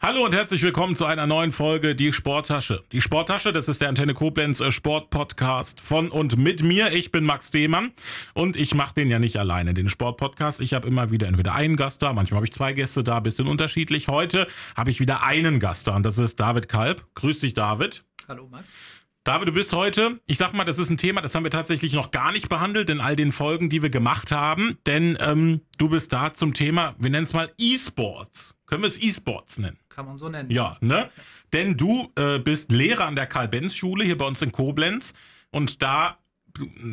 Hallo und herzlich willkommen zu einer neuen Folge Die Sporttasche. Die Sporttasche, das ist der Antenne Koblenz äh, Sportpodcast von und mit mir. Ich bin Max Demann und ich mache den ja nicht alleine, den Sportpodcast. Ich habe immer wieder entweder einen Gast da, manchmal habe ich zwei Gäste da, bisschen unterschiedlich. Heute habe ich wieder einen Gast da und das ist David Kalb. Grüß dich, David. Hallo, Max. David, du bist heute, ich sag mal, das ist ein Thema, das haben wir tatsächlich noch gar nicht behandelt in all den Folgen, die wir gemacht haben, denn ähm, du bist da zum Thema, wir nennen es mal E-Sports. Können wir es E-Sports nennen? Kann man so nennen. Ja, ne? Denn du äh, bist Lehrer an der Karl-Benz-Schule hier bei uns in Koblenz und da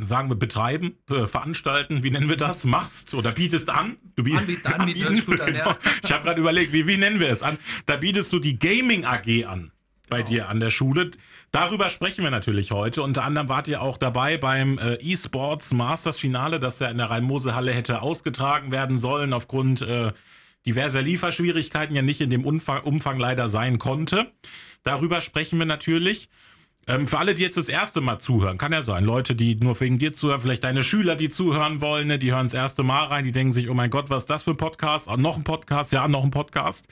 sagen wir betreiben, äh, veranstalten, wie nennen wir das, machst oder bietest an. Du biet anbieten, anbieten, anbieten. Gut an, genau. ja. Ich habe gerade überlegt, wie, wie nennen wir es an? Da bietest du die Gaming AG an bei oh. dir an der Schule. Darüber sprechen wir natürlich heute. Unter anderem wart ihr auch dabei beim äh, E-Sports Masters Finale, das ja in der Rhein-Mosel-Halle hätte ausgetragen werden sollen, aufgrund äh, diverser Lieferschwierigkeiten ja nicht in dem Umfang, Umfang leider sein konnte. Darüber sprechen wir natürlich. Ähm, für alle, die jetzt das erste Mal zuhören, kann ja sein. Leute, die nur wegen dir zuhören, vielleicht deine Schüler, die zuhören wollen, ne, die hören das erste Mal rein, die denken sich, oh mein Gott, was ist das für ein Podcast? Oh, noch ein Podcast, ja, noch ein Podcast.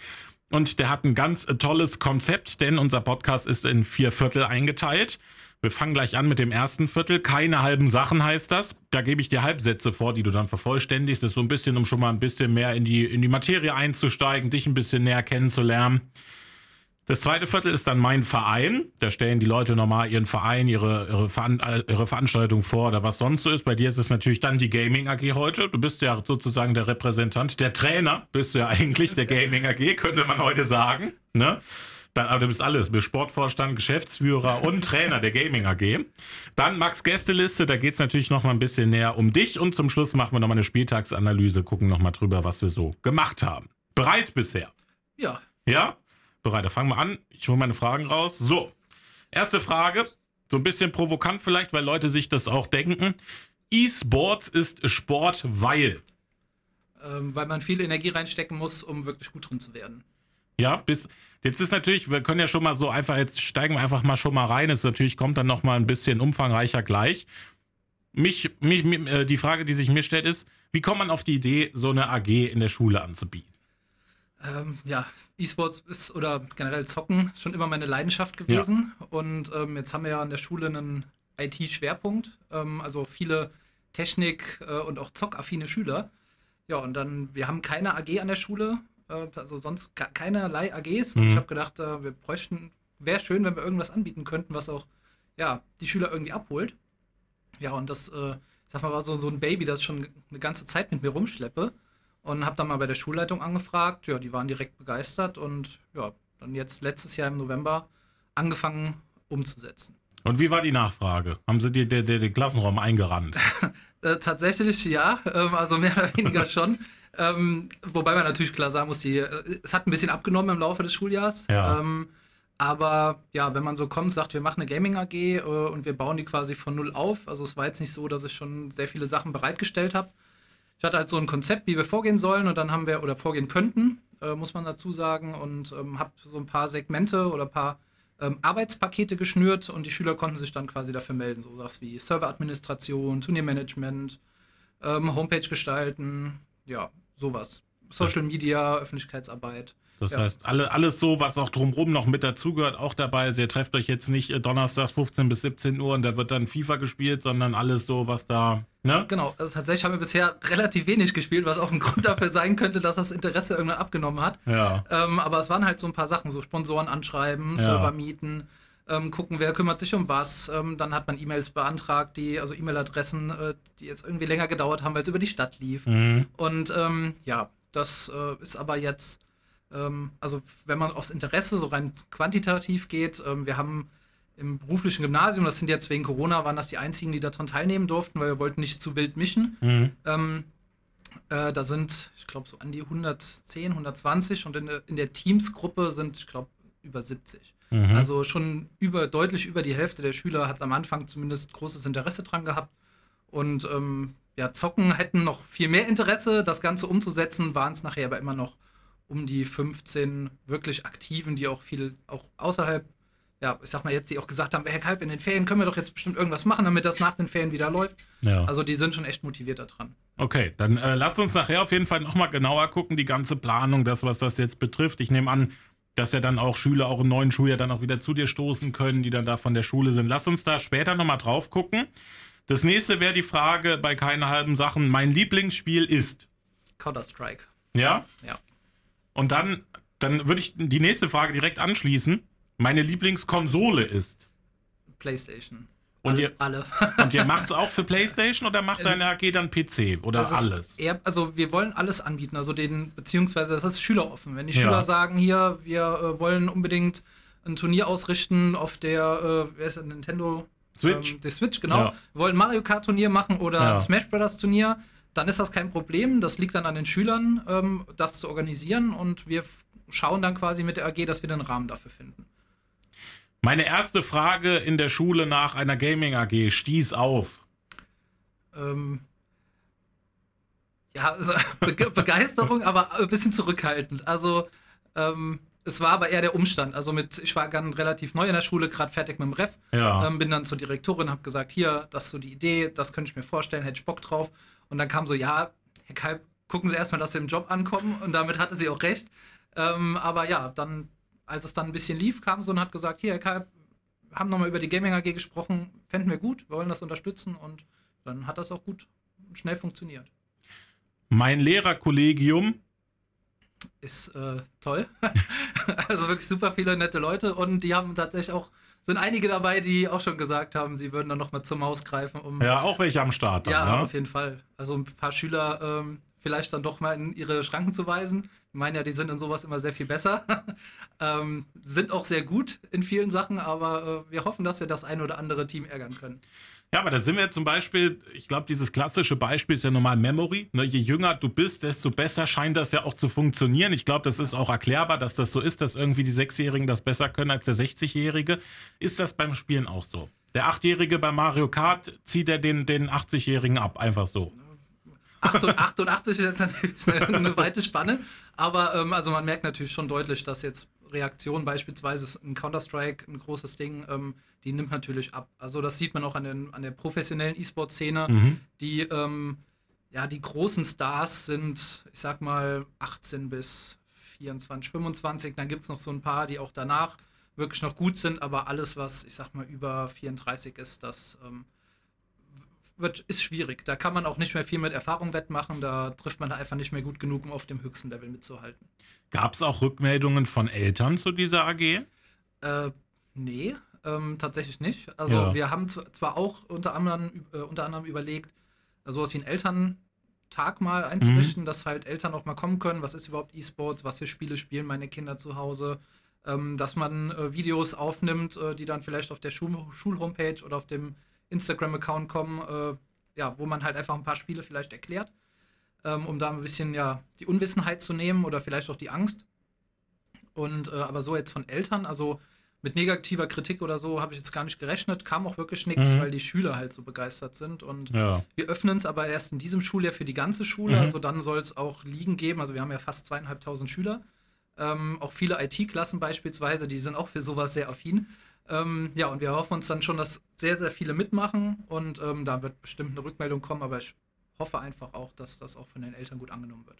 Und der hat ein ganz äh, tolles Konzept, denn unser Podcast ist in vier Viertel eingeteilt. Wir fangen gleich an mit dem ersten Viertel. Keine halben Sachen heißt das. Da gebe ich dir Halbsätze vor, die du dann vervollständigst. Das ist so ein bisschen, um schon mal ein bisschen mehr in die, in die Materie einzusteigen, dich ein bisschen näher kennenzulernen. Das zweite Viertel ist dann mein Verein. Da stellen die Leute normal ihren Verein, ihre, ihre, Veran ihre Veranstaltung vor oder was sonst so ist. Bei dir ist es natürlich dann die Gaming AG heute. Du bist ja sozusagen der Repräsentant, der Trainer bist du ja eigentlich der Gaming AG, könnte man heute sagen. Ne? Dann, aber du bist alles, bist Sportvorstand, Geschäftsführer und Trainer der Gaming AG. Dann Max Gästeliste, da geht es natürlich noch mal ein bisschen näher um dich und zum Schluss machen wir noch mal eine Spieltagsanalyse, gucken noch mal drüber, was wir so gemacht haben. Bereit bisher? Ja. Ja? Bereit, da fangen wir an. Ich hole meine Fragen raus. So, erste Frage, so ein bisschen provokant vielleicht, weil Leute sich das auch denken. E-Sports ist Sport, weil? Ähm, weil man viel Energie reinstecken muss, um wirklich gut drin zu werden. Ja, bis jetzt ist natürlich, wir können ja schon mal so einfach, jetzt steigen wir einfach mal schon mal rein. Es natürlich kommt dann noch mal ein bisschen umfangreicher gleich. Mich, mich, äh, die Frage, die sich mir stellt, ist, wie kommt man auf die Idee, so eine AG in der Schule anzubieten? Ähm, ja, E-Sports ist oder generell Zocken ist schon immer meine Leidenschaft gewesen. Ja. Und ähm, jetzt haben wir ja an der Schule einen IT-Schwerpunkt, ähm, also viele Technik- äh, und auch zockaffine Schüler. Ja, und dann, wir haben keine AG an der Schule, äh, also sonst keinerlei AGs. Mhm. Und ich habe gedacht, äh, wir bräuchten, wäre schön, wenn wir irgendwas anbieten könnten, was auch ja, die Schüler irgendwie abholt. Ja, und das, äh, sag mal, war so, so ein Baby, das schon eine ganze Zeit mit mir rumschleppe. Und habe dann mal bei der Schulleitung angefragt. Ja, die waren direkt begeistert und ja, dann jetzt letztes Jahr im November angefangen umzusetzen. Und wie war die Nachfrage? Haben Sie dir den, Klassenraum eingerannt? äh, tatsächlich ja, ähm, also mehr oder weniger schon. Ähm, wobei man natürlich klar sagen muss, die, äh, es hat ein bisschen abgenommen im Laufe des Schuljahres. Ja. Ähm, aber ja, wenn man so kommt, sagt, wir machen eine Gaming AG äh, und wir bauen die quasi von null auf. Also es war jetzt nicht so, dass ich schon sehr viele Sachen bereitgestellt habe. Ich hatte halt so ein Konzept, wie wir vorgehen sollen und dann haben wir, oder vorgehen könnten, äh, muss man dazu sagen, und ähm, habe so ein paar Segmente oder ein paar ähm, Arbeitspakete geschnürt und die Schüler konnten sich dann quasi dafür melden. So was wie Serveradministration, Turniermanagement, ähm, Homepage gestalten, ja, sowas. Social Media, Öffentlichkeitsarbeit. Das ja. heißt, alle, alles so, was auch drumherum noch mit dazugehört, auch dabei. Also ihr trefft euch jetzt nicht äh, donnerstags 15 bis 17 Uhr und da wird dann FIFA gespielt, sondern alles so, was da. Ne? Genau, also tatsächlich haben wir bisher relativ wenig gespielt, was auch ein Grund dafür sein könnte, dass das Interesse irgendwann abgenommen hat. Ja. Ähm, aber es waren halt so ein paar Sachen, so Sponsoren anschreiben, ja. Server mieten. Ähm, gucken, wer kümmert sich um was. Ähm, dann hat man E-Mails beantragt, die, also E-Mail-Adressen, äh, die jetzt irgendwie länger gedauert haben, weil es über die Stadt lief. Mhm. Und ähm, ja, das äh, ist aber jetzt also wenn man aufs Interesse so rein quantitativ geht, ähm, wir haben im beruflichen Gymnasium, das sind jetzt wegen Corona, waren das die einzigen, die daran teilnehmen durften, weil wir wollten nicht zu wild mischen. Mhm. Ähm, äh, da sind, ich glaube, so an die 110, 120 und in, in der Teams-Gruppe sind, ich glaube, über 70. Mhm. Also schon über, deutlich über die Hälfte der Schüler hat am Anfang zumindest großes Interesse dran gehabt. Und ähm, ja, Zocken hätten noch viel mehr Interesse, das Ganze umzusetzen, waren es nachher aber immer noch um die 15 wirklich Aktiven, die auch viel, auch außerhalb, ja, ich sag mal jetzt, die auch gesagt haben, Herr Kalb, in den Ferien können wir doch jetzt bestimmt irgendwas machen, damit das nach den Ferien wieder läuft. Ja. Also die sind schon echt motiviert daran. Okay, dann äh, lasst uns nachher auf jeden Fall nochmal genauer gucken, die ganze Planung, das, was das jetzt betrifft. Ich nehme an, dass ja dann auch Schüler auch im neuen Schuljahr dann auch wieder zu dir stoßen können, die dann da von der Schule sind. Lass uns da später nochmal drauf gucken. Das nächste wäre die Frage bei keine halben Sachen. Mein Lieblingsspiel ist. Counter-Strike. Ja? Ja. Und dann, dann würde ich die nächste Frage direkt anschließen. Meine Lieblingskonsole ist. PlayStation. Und alle, ihr- alle. Und ihr macht's auch für PlayStation oder macht deine AG dann PC oder Das alles? Eher, also wir wollen alles anbieten, also den, beziehungsweise das ist schüleroffen. Wenn die Ja. Schüler sagen, hier, wir äh, wollen unbedingt ein Turnier ausrichten auf der, äh, wer ist das, Nintendo? Switch? Ähm, die Switch, genau. Ja. Wir wollen Mario Kart Turnier machen oder Ja. ein Smash Brothers Turnier, dann ist das kein Problem. Das liegt dann an den Schülern, ähm, das zu organisieren und wir schauen dann quasi mit der AG, dass wir den Rahmen dafür finden. Meine erste Frage in der Schule nach einer Gaming AG stieß auf. Ähm, ja, also, Be Begeisterung, aber ein bisschen zurückhaltend. Also, ähm, es war aber eher der Umstand. Also, mit, ich war ganz relativ neu in der Schule, gerade fertig mit dem Ref. Ja. Ähm, bin dann zur Direktorin, habe gesagt: Hier, das ist so die Idee, das könnte ich mir vorstellen, hätte ich Bock drauf. Und dann kam so: Ja, Herr Kalb, gucken Sie erstmal, dass Sie im Job ankommen. Und damit hatte sie auch recht. Ähm, aber ja, dann, als es dann ein bisschen lief, kam so und hat gesagt: Hier, Herr Kalb, haben nochmal über die Gaming AG gesprochen, fänden wir gut, wir wollen das unterstützen und dann hat das auch gut und schnell funktioniert. Mein Lehrerkollegium. Ist äh, toll. also wirklich super viele nette Leute und die haben tatsächlich auch, sind einige dabei, die auch schon gesagt haben, sie würden dann nochmal zur Maus greifen, um. Ja, auch welche am Start. Dann, Ja, ne? auf jeden Fall. Also ein paar Schüler ähm, vielleicht dann doch mal in ihre Schranken zu weisen. Ich meine ja, die sind in sowas immer sehr viel besser. ähm, sind auch sehr gut in vielen Sachen, aber äh, wir hoffen, dass wir das ein oder andere Team ärgern können. Ja, aber da sind wir zum Beispiel, ich glaube, dieses klassische Beispiel ist ja normal Memory. Ne? Je jünger du bist, desto besser scheint das ja auch zu funktionieren. Ich glaube, das ist auch erklärbar, dass das so ist, dass irgendwie die Sechsjährigen das besser können als der 60-Jährige. Ist das beim Spielen auch so? Der Achtjährige bei Mario Kart zieht er den, den 80-Jährigen ab, einfach so. 88 ist jetzt natürlich eine, weite Spanne, aber ähm, also man merkt natürlich schon deutlich, dass jetzt Reaktion beispielsweise ist in Counter-Strike ein großes Ding, ähm, die nimmt natürlich ab. Also das sieht man auch an, den, an der professionellen E-Sport-Szene, Mhm. die ähm, ja die großen Stars sind, ich sag mal 18 bis 24, 25, dann gibt es noch so ein paar, die auch danach wirklich noch gut sind, aber alles, was ich sag mal über 34 ist, das ähm, wird, ist schwierig. Da kann man auch nicht mehr viel mit Erfahrung wettmachen. Da trifft man da einfach nicht mehr gut genug, um auf dem höchsten Level mitzuhalten. Gab es auch Rückmeldungen von Eltern zu dieser AG? Äh, nee, ähm, tatsächlich nicht. Also Ja. wir haben zwar auch unter anderem, äh, unter anderem überlegt, sowas wie einen Elterntag mal einzurichten, dass halt Eltern auch mal kommen können, was ist überhaupt E-Sports, was für Spiele spielen meine Kinder zu Hause, ähm, dass man äh, Videos aufnimmt, äh, die dann vielleicht auf der Schul Schulhomepage oder auf dem Instagram-Account kommen, äh, ja, wo man halt einfach ein paar Spiele vielleicht erklärt, ähm, um da ein bisschen ja die Unwissenheit zu nehmen oder vielleicht auch die Angst. Und äh, aber so jetzt von Eltern, also mit negativer Kritik oder so habe ich jetzt gar nicht gerechnet, kam auch wirklich nichts, Mhm. weil die Schüler halt so begeistert sind. Und Ja. wir öffnen es aber erst in diesem Schuljahr für die ganze Schule. Mhm. Also dann soll es auch Ligen geben. Also wir haben ja fast zweieinhalbtausend Schüler. Ähm, auch viele IT-Klassen beispielsweise, die sind auch für sowas sehr affin. Ähm, ja, und wir hoffen uns dann schon, dass sehr, sehr viele mitmachen. Und ähm, da wird bestimmt eine Rückmeldung kommen. Aber ich hoffe einfach auch, dass das auch von den Eltern gut angenommen wird.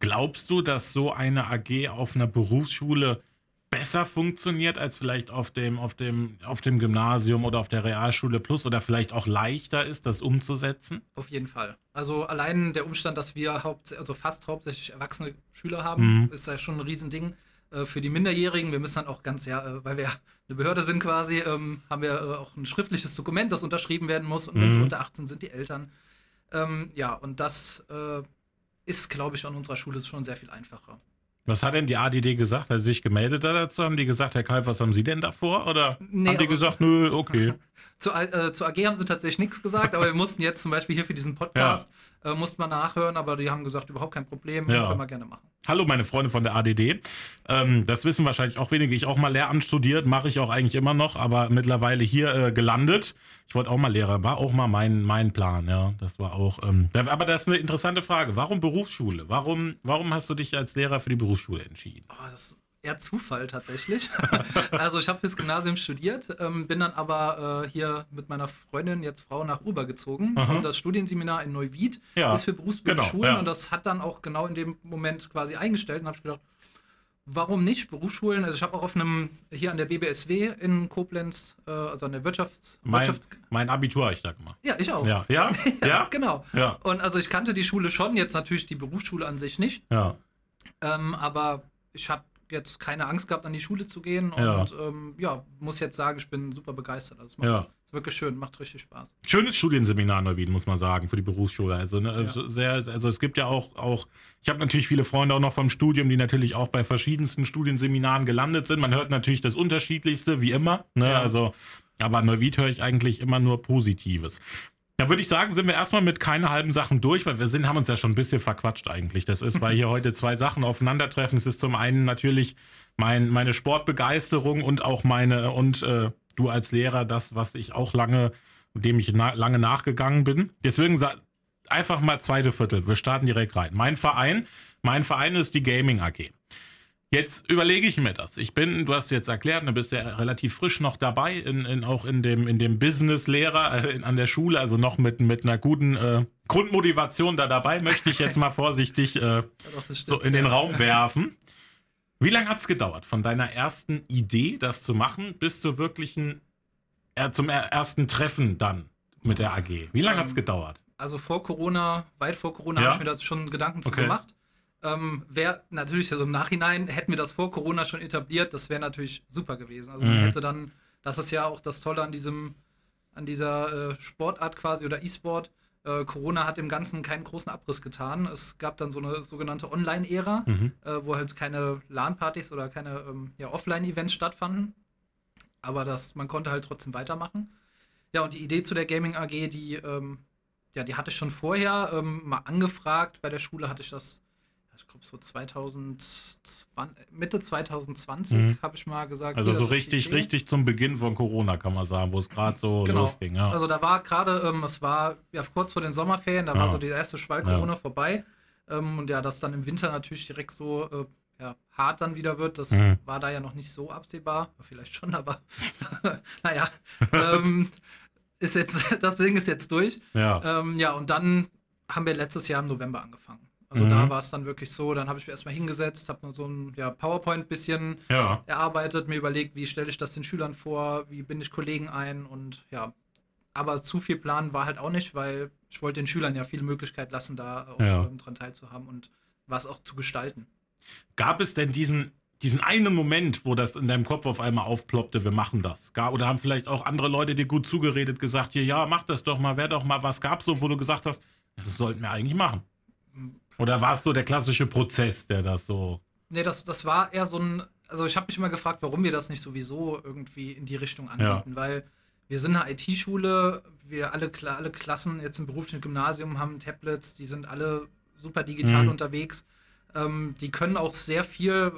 Glaubst du, dass so eine AG auf einer Berufsschule besser funktioniert als vielleicht auf dem, auf dem, auf dem Gymnasium oder auf der Realschule Plus oder vielleicht auch leichter ist, das umzusetzen? Auf jeden Fall. Also allein der Umstand, dass wir haupt, also fast hauptsächlich erwachsene Schüler haben, Mhm. ist ja schon ein Riesending. Äh, für die Minderjährigen, wir müssen dann auch ganz, ja, äh, weil wir eine Behörde sind quasi, ähm, haben wir äh, auch ein schriftliches Dokument, das unterschrieben werden muss. Und wenn sie Mhm. unter 18 sind, die Eltern. Ähm, ja, und das äh, ist, glaube ich, an unserer Schule schon sehr viel einfacher. Was hat denn die ADD gesagt? Hat sie sich gemeldet dazu? Haben die gesagt, Herr Kalb, was haben Sie denn davor? Oder Nee, haben die also- gesagt, nö, okay. Zu, äh, zu AG haben sie tatsächlich nichts gesagt, aber wir mussten jetzt zum Beispiel hier für diesen Podcast, äh, mussten wir nachhören, aber die haben gesagt, überhaupt kein Problem, Ja. können wir gerne machen. Hallo, meine Freunde von der ADD. Ähm, das wissen wahrscheinlich auch wenige. Ich auch mal Lehramt studiert, mache ich auch eigentlich immer noch, aber mittlerweile hier äh, gelandet. Ich wollte auch mal Lehrer, war auch mal mein, mein Plan, ja. Das war auch. Ähm, aber das ist eine interessante Frage. Warum Berufsschule? Warum, warum hast du dich als Lehrer für die Berufsschule entschieden? Oh, das ist eher Zufall tatsächlich. also ich habe fürs Gymnasium studiert, ähm, bin dann aber äh, hier mit meiner Freundin, jetzt Frau, nach Uber gezogen. Aha. Und das Studienseminar in Neuwied Ja, ist für berufsbildende genau, Schulen ja. und das hat dann auch genau in dem Moment quasi eingestellt und habe ich gedacht, warum nicht? Berufsschulen, also ich habe auch auf einem, hier an der BBSW in Koblenz, äh, also an der Wirtschafts... Mein, Wirtschafts mein Abitur habe ich da gemacht. ja, ich auch. Ja, ja, Ja, ja, genau. ja, Und also ich kannte die Schule schon, jetzt natürlich die Berufsschule an sich nicht, ja. ähm, aber ich habe jetzt keine Angst gehabt, an die Schule zu gehen Ja. und ähm, ja, muss jetzt sagen, ich bin super begeistert. Also es macht, Ja. ist wirklich schön, macht richtig Spaß. Schönes Studienseminar in Neuwied, muss man sagen, für die Berufsschule. Also, ne, Ja. sehr, also es gibt ja auch, auch ich habe natürlich viele Freunde auch noch vom Studium, die natürlich auch bei verschiedensten Studienseminaren gelandet sind. Man hört natürlich das Unterschiedlichste, wie immer. Ne? Also, aber an Neuwied höre ich eigentlich immer nur Positives. Da würde ich sagen, sind wir erstmal mit keine halben Sachen durch, weil wir sind, haben uns ja schon ein bisschen verquatscht eigentlich. Das ist, weil hier heute zwei Sachen aufeinandertreffen. Es ist zum einen natürlich mein, meine Sportbegeisterung und auch meine, und äh, du als Lehrer, das, was ich auch lange, dem ich na, lange nachgegangen bin. Deswegen einfach mal zweite Viertel. Wir starten direkt rein. Mein Verein, mein Verein ist die Gaming AG. Jetzt überlege ich mir das. Ich bin, du hast jetzt erklärt, du bist ja relativ frisch noch dabei, in, in, auch in dem, in dem Business-Lehrer äh, an der Schule, also noch mit, mit einer guten äh, Grundmotivation da dabei, möchte ich jetzt mal vorsichtig äh, das so stimmt, in den ja. Raum werfen. Wie lange hat es gedauert, von deiner ersten Idee, das zu machen, bis zur wirklichen, äh, zum er- ersten Treffen dann mit der AG? Wie lange hat es Ähm, gedauert? Also vor Corona, weit vor Corona, Ja? habe ich mir da schon Gedanken zu Okay. gemacht. Ähm, wäre natürlich also im Nachhinein, hätten wir das vor Corona schon etabliert, das wäre natürlich super gewesen. Also man Mhm. hätte dann, das ist ja auch das Tolle an diesem, an dieser äh, Sportart quasi oder E-Sport. Äh, Corona hat dem Ganzen keinen großen Abriss getan. Es gab dann so eine sogenannte Online-Ära, Mhm. äh, wo halt keine LAN-Partys oder keine ähm, ja, Offline-Events stattfanden. Aber das, man konnte halt trotzdem weitermachen. Ja, und die Idee zu der Gaming AG, die, ähm, ja, die hatte ich schon vorher ähm, mal angefragt. Bei der Schule hatte ich das, ich glaube so 2020, Mitte 2020 Mhm. habe ich mal gesagt. Also hier, so richtig, richtig zum Beginn von Corona, kann man sagen, wo es gerade so Genau. losging. Ja. Also da war gerade, ähm, es war ja kurz vor den Sommerferien, da Ja. war so die erste Schwall Corona Ja. vorbei. Ähm, und ja, dass dann im Winter natürlich direkt so äh, ja, hart dann wieder wird, das Mhm. war da ja noch nicht so absehbar. Vielleicht schon, aber naja. ähm, ist jetzt, das Ding ist jetzt durch. ja. Ähm, ja, und dann haben wir letztes Jahr im November angefangen. Also Mhm. da war es dann wirklich so, dann habe ich mir erstmal hingesetzt, habe nur so ein ja, PowerPoint bisschen ja. erarbeitet, mir überlegt, wie stelle ich das den Schülern vor, wie binde ich Kollegen ein und ja. Aber zu viel Plan war halt auch nicht, weil ich wollte den Schülern ja viel Möglichkeit lassen, da auch Ja. ähm, dran teilzuhaben und was auch zu gestalten. Gab es denn diesen, diesen einen Moment, wo das in deinem Kopf auf einmal aufploppte, wir machen das? Oder haben vielleicht auch andere Leute dir gut zugeredet, gesagt, hier, ja, mach das doch mal, wär doch mal was. Gab es so, wo du gesagt hast, das sollten wir eigentlich machen? Oder war es so der klassische Prozess, der das so. Nee, das, das war eher so ein. Also, ich habe mich immer gefragt, warum wir das nicht sowieso irgendwie in die Richtung anbieten, weil wir sind eine IT-Schule, wir alle, alle Klassen jetzt im beruflichen Gymnasium haben Tablets, die sind alle super digital Mhm. unterwegs. Ähm, die können auch sehr viel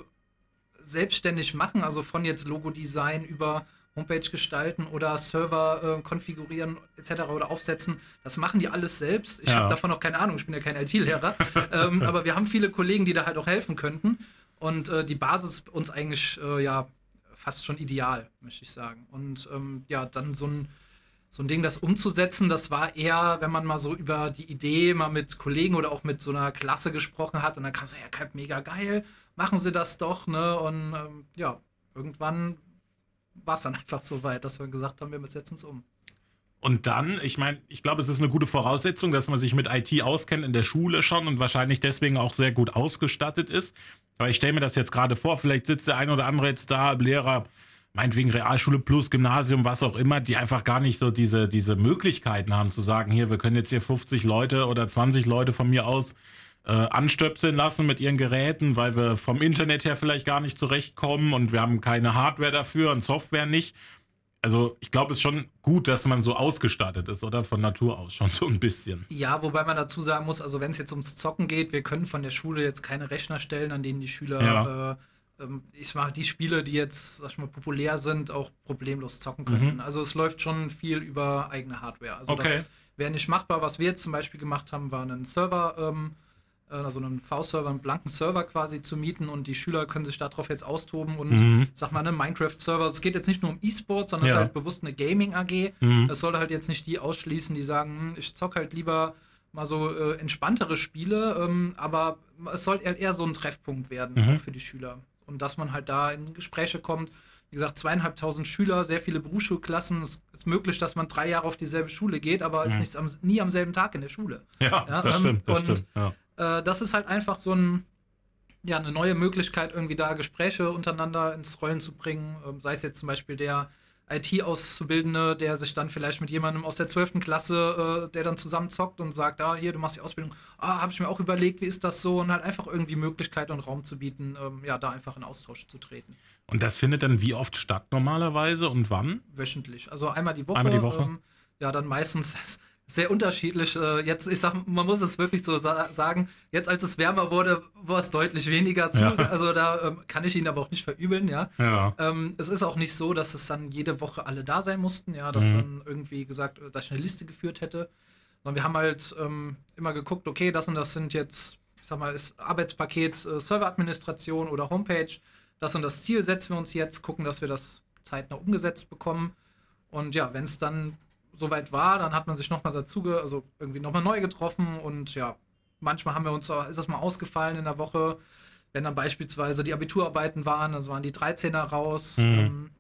selbstständig machen, also von jetzt Logo-Design über Homepage gestalten oder Server äh, konfigurieren etc. oder aufsetzen. Das machen die alles selbst. Ich Ja. habe davon noch keine Ahnung, ich bin ja kein IT-Lehrer. ähm, aber wir haben viele Kollegen, die da halt auch helfen könnten. Und äh, die Basis ist uns eigentlich äh, ja fast schon ideal, möchte ich sagen. Und ähm, ja, dann so ein, so ein Ding, das umzusetzen, das war eher, wenn man mal so über die Idee mal mit Kollegen oder auch mit so einer Klasse gesprochen hat und dann kam so, ja, mega geil, machen Sie das doch, ne? Und ähm, ja, irgendwann war es dann einfach so weit, dass wir gesagt haben, wir setzen es um. Und dann, ich meine, ich glaube, es ist eine gute Voraussetzung, dass man sich mit IT auskennt in der Schule schon und wahrscheinlich deswegen auch sehr gut ausgestattet ist. Aber ich stelle mir das jetzt gerade vor, vielleicht sitzt der ein oder andere jetzt da, Lehrer, meinetwegen Realschule plus Gymnasium, was auch immer, die einfach gar nicht so diese, diese Möglichkeiten haben zu sagen, hier, wir können jetzt hier 50 Leute oder 20 Leute von mir aus äh, anstöpseln lassen mit ihren Geräten, weil wir vom Internet her vielleicht gar nicht zurechtkommen und wir haben keine Hardware dafür und Software nicht. Also ich glaube, es ist schon gut, dass man so ausgestattet ist, oder? Von Natur aus schon so ein bisschen. Ja, wobei man dazu sagen muss, also wenn es jetzt ums Zocken geht, wir können von der Schule jetzt keine Rechner stellen, an denen die Schüler, Ja. äh, ähm, ich mache die Spiele, die jetzt, sag ich mal, populär sind, auch problemlos zocken können. Mhm. Also es läuft schon viel über eigene Hardware. Also Okay. das wäre nicht machbar. Was wir jetzt zum Beispiel gemacht haben, war einen Server, ähm, äh, also einen V-Server, einen blanken Server quasi zu mieten und die Schüler können sich darauf jetzt austoben und Mhm. sag mal, einen Minecraft-Server. Es geht jetzt nicht nur um E-Sport, sondern es Ja. ist halt bewusst eine Gaming-AG. Mhm. Es soll halt jetzt nicht die ausschließen, die sagen, hm, ich zock halt lieber mal so äh, entspanntere Spiele, ähm, aber es soll eher, so ein Treffpunkt werden Mhm. für die Schüler. und dass man halt da in Gespräche kommt. Wie gesagt, zweieinhalbtausend Schüler, sehr viele Berufsschulklassen. Es ist möglich, dass man drei Jahre auf dieselbe Schule geht, aber ist nicht am, nie am selben Tag in der Schule. Ja, Ja, das ähm, stimmt. Das stimmt ja. Äh, das ist halt einfach so ein, ja, eine neue Möglichkeit, irgendwie da Gespräche untereinander ins Rollen zu bringen. Ähm, sei es jetzt zum Beispiel der IT-Auszubildende, der sich dann vielleicht mit jemandem aus der 12. Klasse, äh, der dann zusammen zockt und sagt, ah, hier, du machst die Ausbildung, ah, habe ich mir auch überlegt, wie ist das so? Und halt einfach irgendwie Möglichkeit und Raum zu bieten, ähm, ja, da einfach in Austausch zu treten. Und das findet dann wie oft statt normalerweise und wann? Wöchentlich. Also einmal die Woche. Einmal die Woche? Ähm, ja, dann meistens sehr unterschiedlich. Äh, jetzt, ich sag, man muss es wirklich so sa sagen, jetzt als es wärmer wurde, war es deutlich weniger zu. Ja. Also da ähm, kann ich ihn aber auch nicht verübeln, ja. Ja. Ähm, es ist auch nicht so, dass es dann jede Woche alle da sein mussten, ja, dass Mhm. dann irgendwie gesagt, äh, dass ich eine Liste geführt hätte. Sondern wir haben halt ähm, immer geguckt, okay, das und das sind jetzt, ich sag mal, ist Arbeitspaket äh, Serveradministration oder Homepage. Das und das Ziel setzen wir uns jetzt, gucken, dass wir das zeitnah umgesetzt bekommen. Und ja, wenn es dann soweit war, dann hat man sich nochmal dazu, also irgendwie nochmal neu getroffen und ja, manchmal haben wir uns, auch- ist das mal ausgefallen in der Woche, wenn dann beispielsweise die Abiturarbeiten waren, also waren die 13er raus. Mhm. Ähm,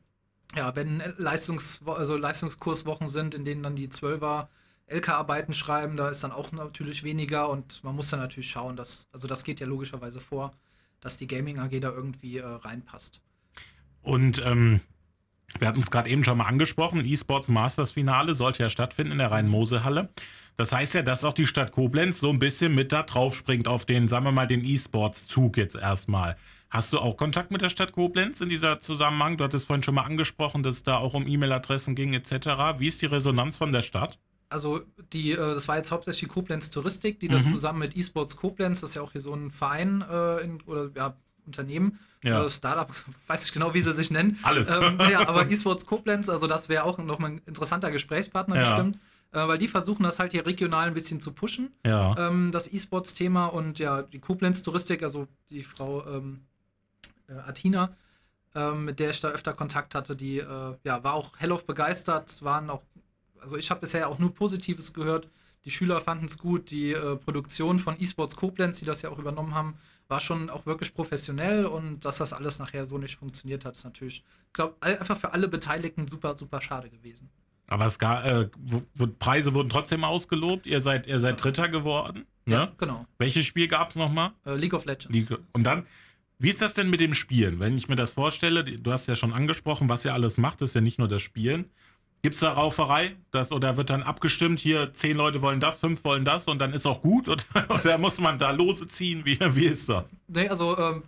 ja, wenn Leistungs also Leistungskurswochen sind, in denen dann die 12er LK-Arbeiten schreiben, da ist dann auch natürlich weniger und man muss dann natürlich schauen, dass, also das geht ja logischerweise vor, dass die Gaming AG da irgendwie äh, reinpasst. Und ähm, wir hatten es gerade eben schon mal angesprochen, E-Sports Masters Finale sollte ja stattfinden in der Rhein-Mosel-Halle. Das heißt ja, dass auch die Stadt Koblenz so ein bisschen mit da drauf springt auf den, sagen wir mal, den E-Sports-Zug jetzt erstmal. Hast du auch Kontakt mit der Stadt Koblenz in dieser Zusammenhang? Du hattest vorhin schon mal angesprochen, dass es da auch um E-Mail-Adressen ging etc. Wie ist die Resonanz von der Stadt? Also die, äh, das war jetzt hauptsächlich die Koblenz Touristik, die das Mhm. zusammen mit eSports Koblenz, das ist ja auch hier so ein Verein äh, in, oder ja, Unternehmen, Ja. äh, Startup, weiß ich genau, wie sie sich nennen. Alles. Ähm, ja, aber eSports Koblenz, also das wäre auch nochmal ein interessanter Gesprächspartner Ja. bestimmt, äh, weil die versuchen das halt hier regional ein bisschen zu pushen, Ja. ähm, das E-Sports-Thema und ja, die Koblenz Touristik, also die Frau ähm, äh, Atina, ähm, mit der ich da öfter Kontakt hatte, die äh, ja, war auch hellauf begeistert, waren auch, also ich habe bisher auch nur Positives gehört. Die Schüler fanden es gut, die äh, Produktion von eSports Koblenz, die das ja auch übernommen haben, war schon auch wirklich professionell und dass das alles nachher so nicht funktioniert hat, ist natürlich, ich glaube, einfach für alle Beteiligten super, super schade gewesen. Aber es gab, äh, Preise wurden trotzdem ausgelobt. Ihr seid, ihr seid Dritter geworden. Ne? genau. Welches Spiel gab es nochmal? Äh, League of Legends. Liga. Und dann, wie ist das denn mit dem Spielen? Wenn ich mir das vorstelle, du hast ja schon angesprochen, was ihr alles macht, ist ja nicht nur das Spielen. Gibt es da Rauferei? Das, oder wird dann abgestimmt, hier zehn Leute wollen das, fünf wollen das und dann ist auch gut? Oder, oder muss man da Lose ziehen? Wie, wie ist das? Nee, also, ähm,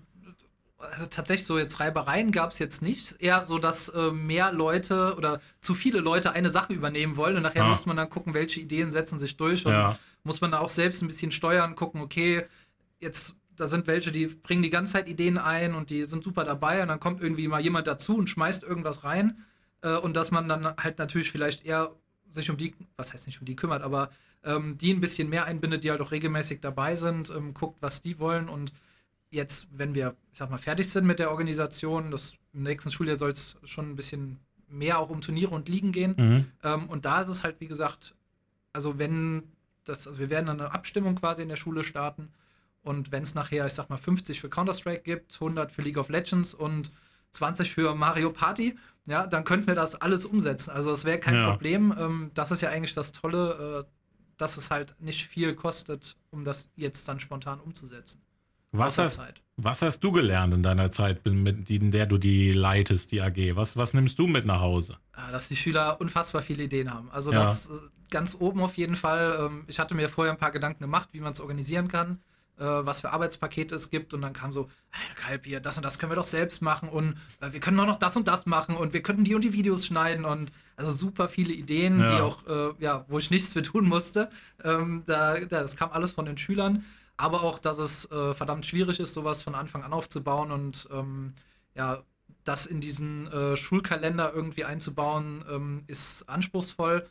also tatsächlich so jetzt Reibereien gab es jetzt nicht. Eher so, dass äh, mehr Leute oder zu viele Leute eine Sache übernehmen wollen und nachher Ah. muss man dann gucken, welche Ideen setzen sich durch und Ja. muss man da auch selbst ein bisschen steuern, gucken, okay, jetzt da sind welche, die bringen die ganze Zeit Ideen ein und die sind super dabei und dann kommt irgendwie mal jemand dazu und schmeißt irgendwas rein äh, und dass man dann halt natürlich vielleicht eher sich um die, was heißt nicht um die kümmert, aber ähm, die ein bisschen mehr einbindet, die halt auch regelmäßig dabei sind, ähm, guckt, was die wollen und jetzt, wenn wir, ich sag mal, fertig sind mit der Organisation, das, im nächsten Schuljahr soll es schon ein bisschen mehr auch um Turniere und Ligen gehen. Mhm. Ähm, und da ist es halt, wie gesagt, also wenn das, also wir werden dann eine Abstimmung quasi in der Schule starten. Und wenn es nachher, ich sag mal, 50 für Counter-Strike gibt, 100 für League of Legends und 20 für Mario Party, ja, dann könnten wir das alles umsetzen. Also das wäre kein Ja. Problem. Ähm, das ist ja eigentlich das Tolle, äh, dass es halt nicht viel kostet, um das jetzt dann spontan umzusetzen. Was, hast, was hast du gelernt in deiner Zeit, mit, in der du die leitest, die AG? Was, was nimmst du mit nach Hause? Ja, dass die Schüler unfassbar viele Ideen haben. Also Ja. das äh, ganz oben auf jeden Fall. Ähm, Ich hatte mir vorher ein paar Gedanken gemacht, wie man es organisieren kann, äh, was für Arbeitspakete es gibt. Und dann kam so, hey, Kalb, das und das können wir doch selbst machen und äh, wir können auch noch das und das machen und wir könnten die und die Videos schneiden und also super viele Ideen, Ja. die auch, äh, ja, wo ich nichts für tun musste. Ähm, da, da, das kam alles von den Schülern. Aber auch, dass es äh, verdammt schwierig ist, sowas von Anfang an aufzubauen und ähm, ja, das in diesen äh, Schulkalender irgendwie einzubauen, ähm, ist anspruchsvoll.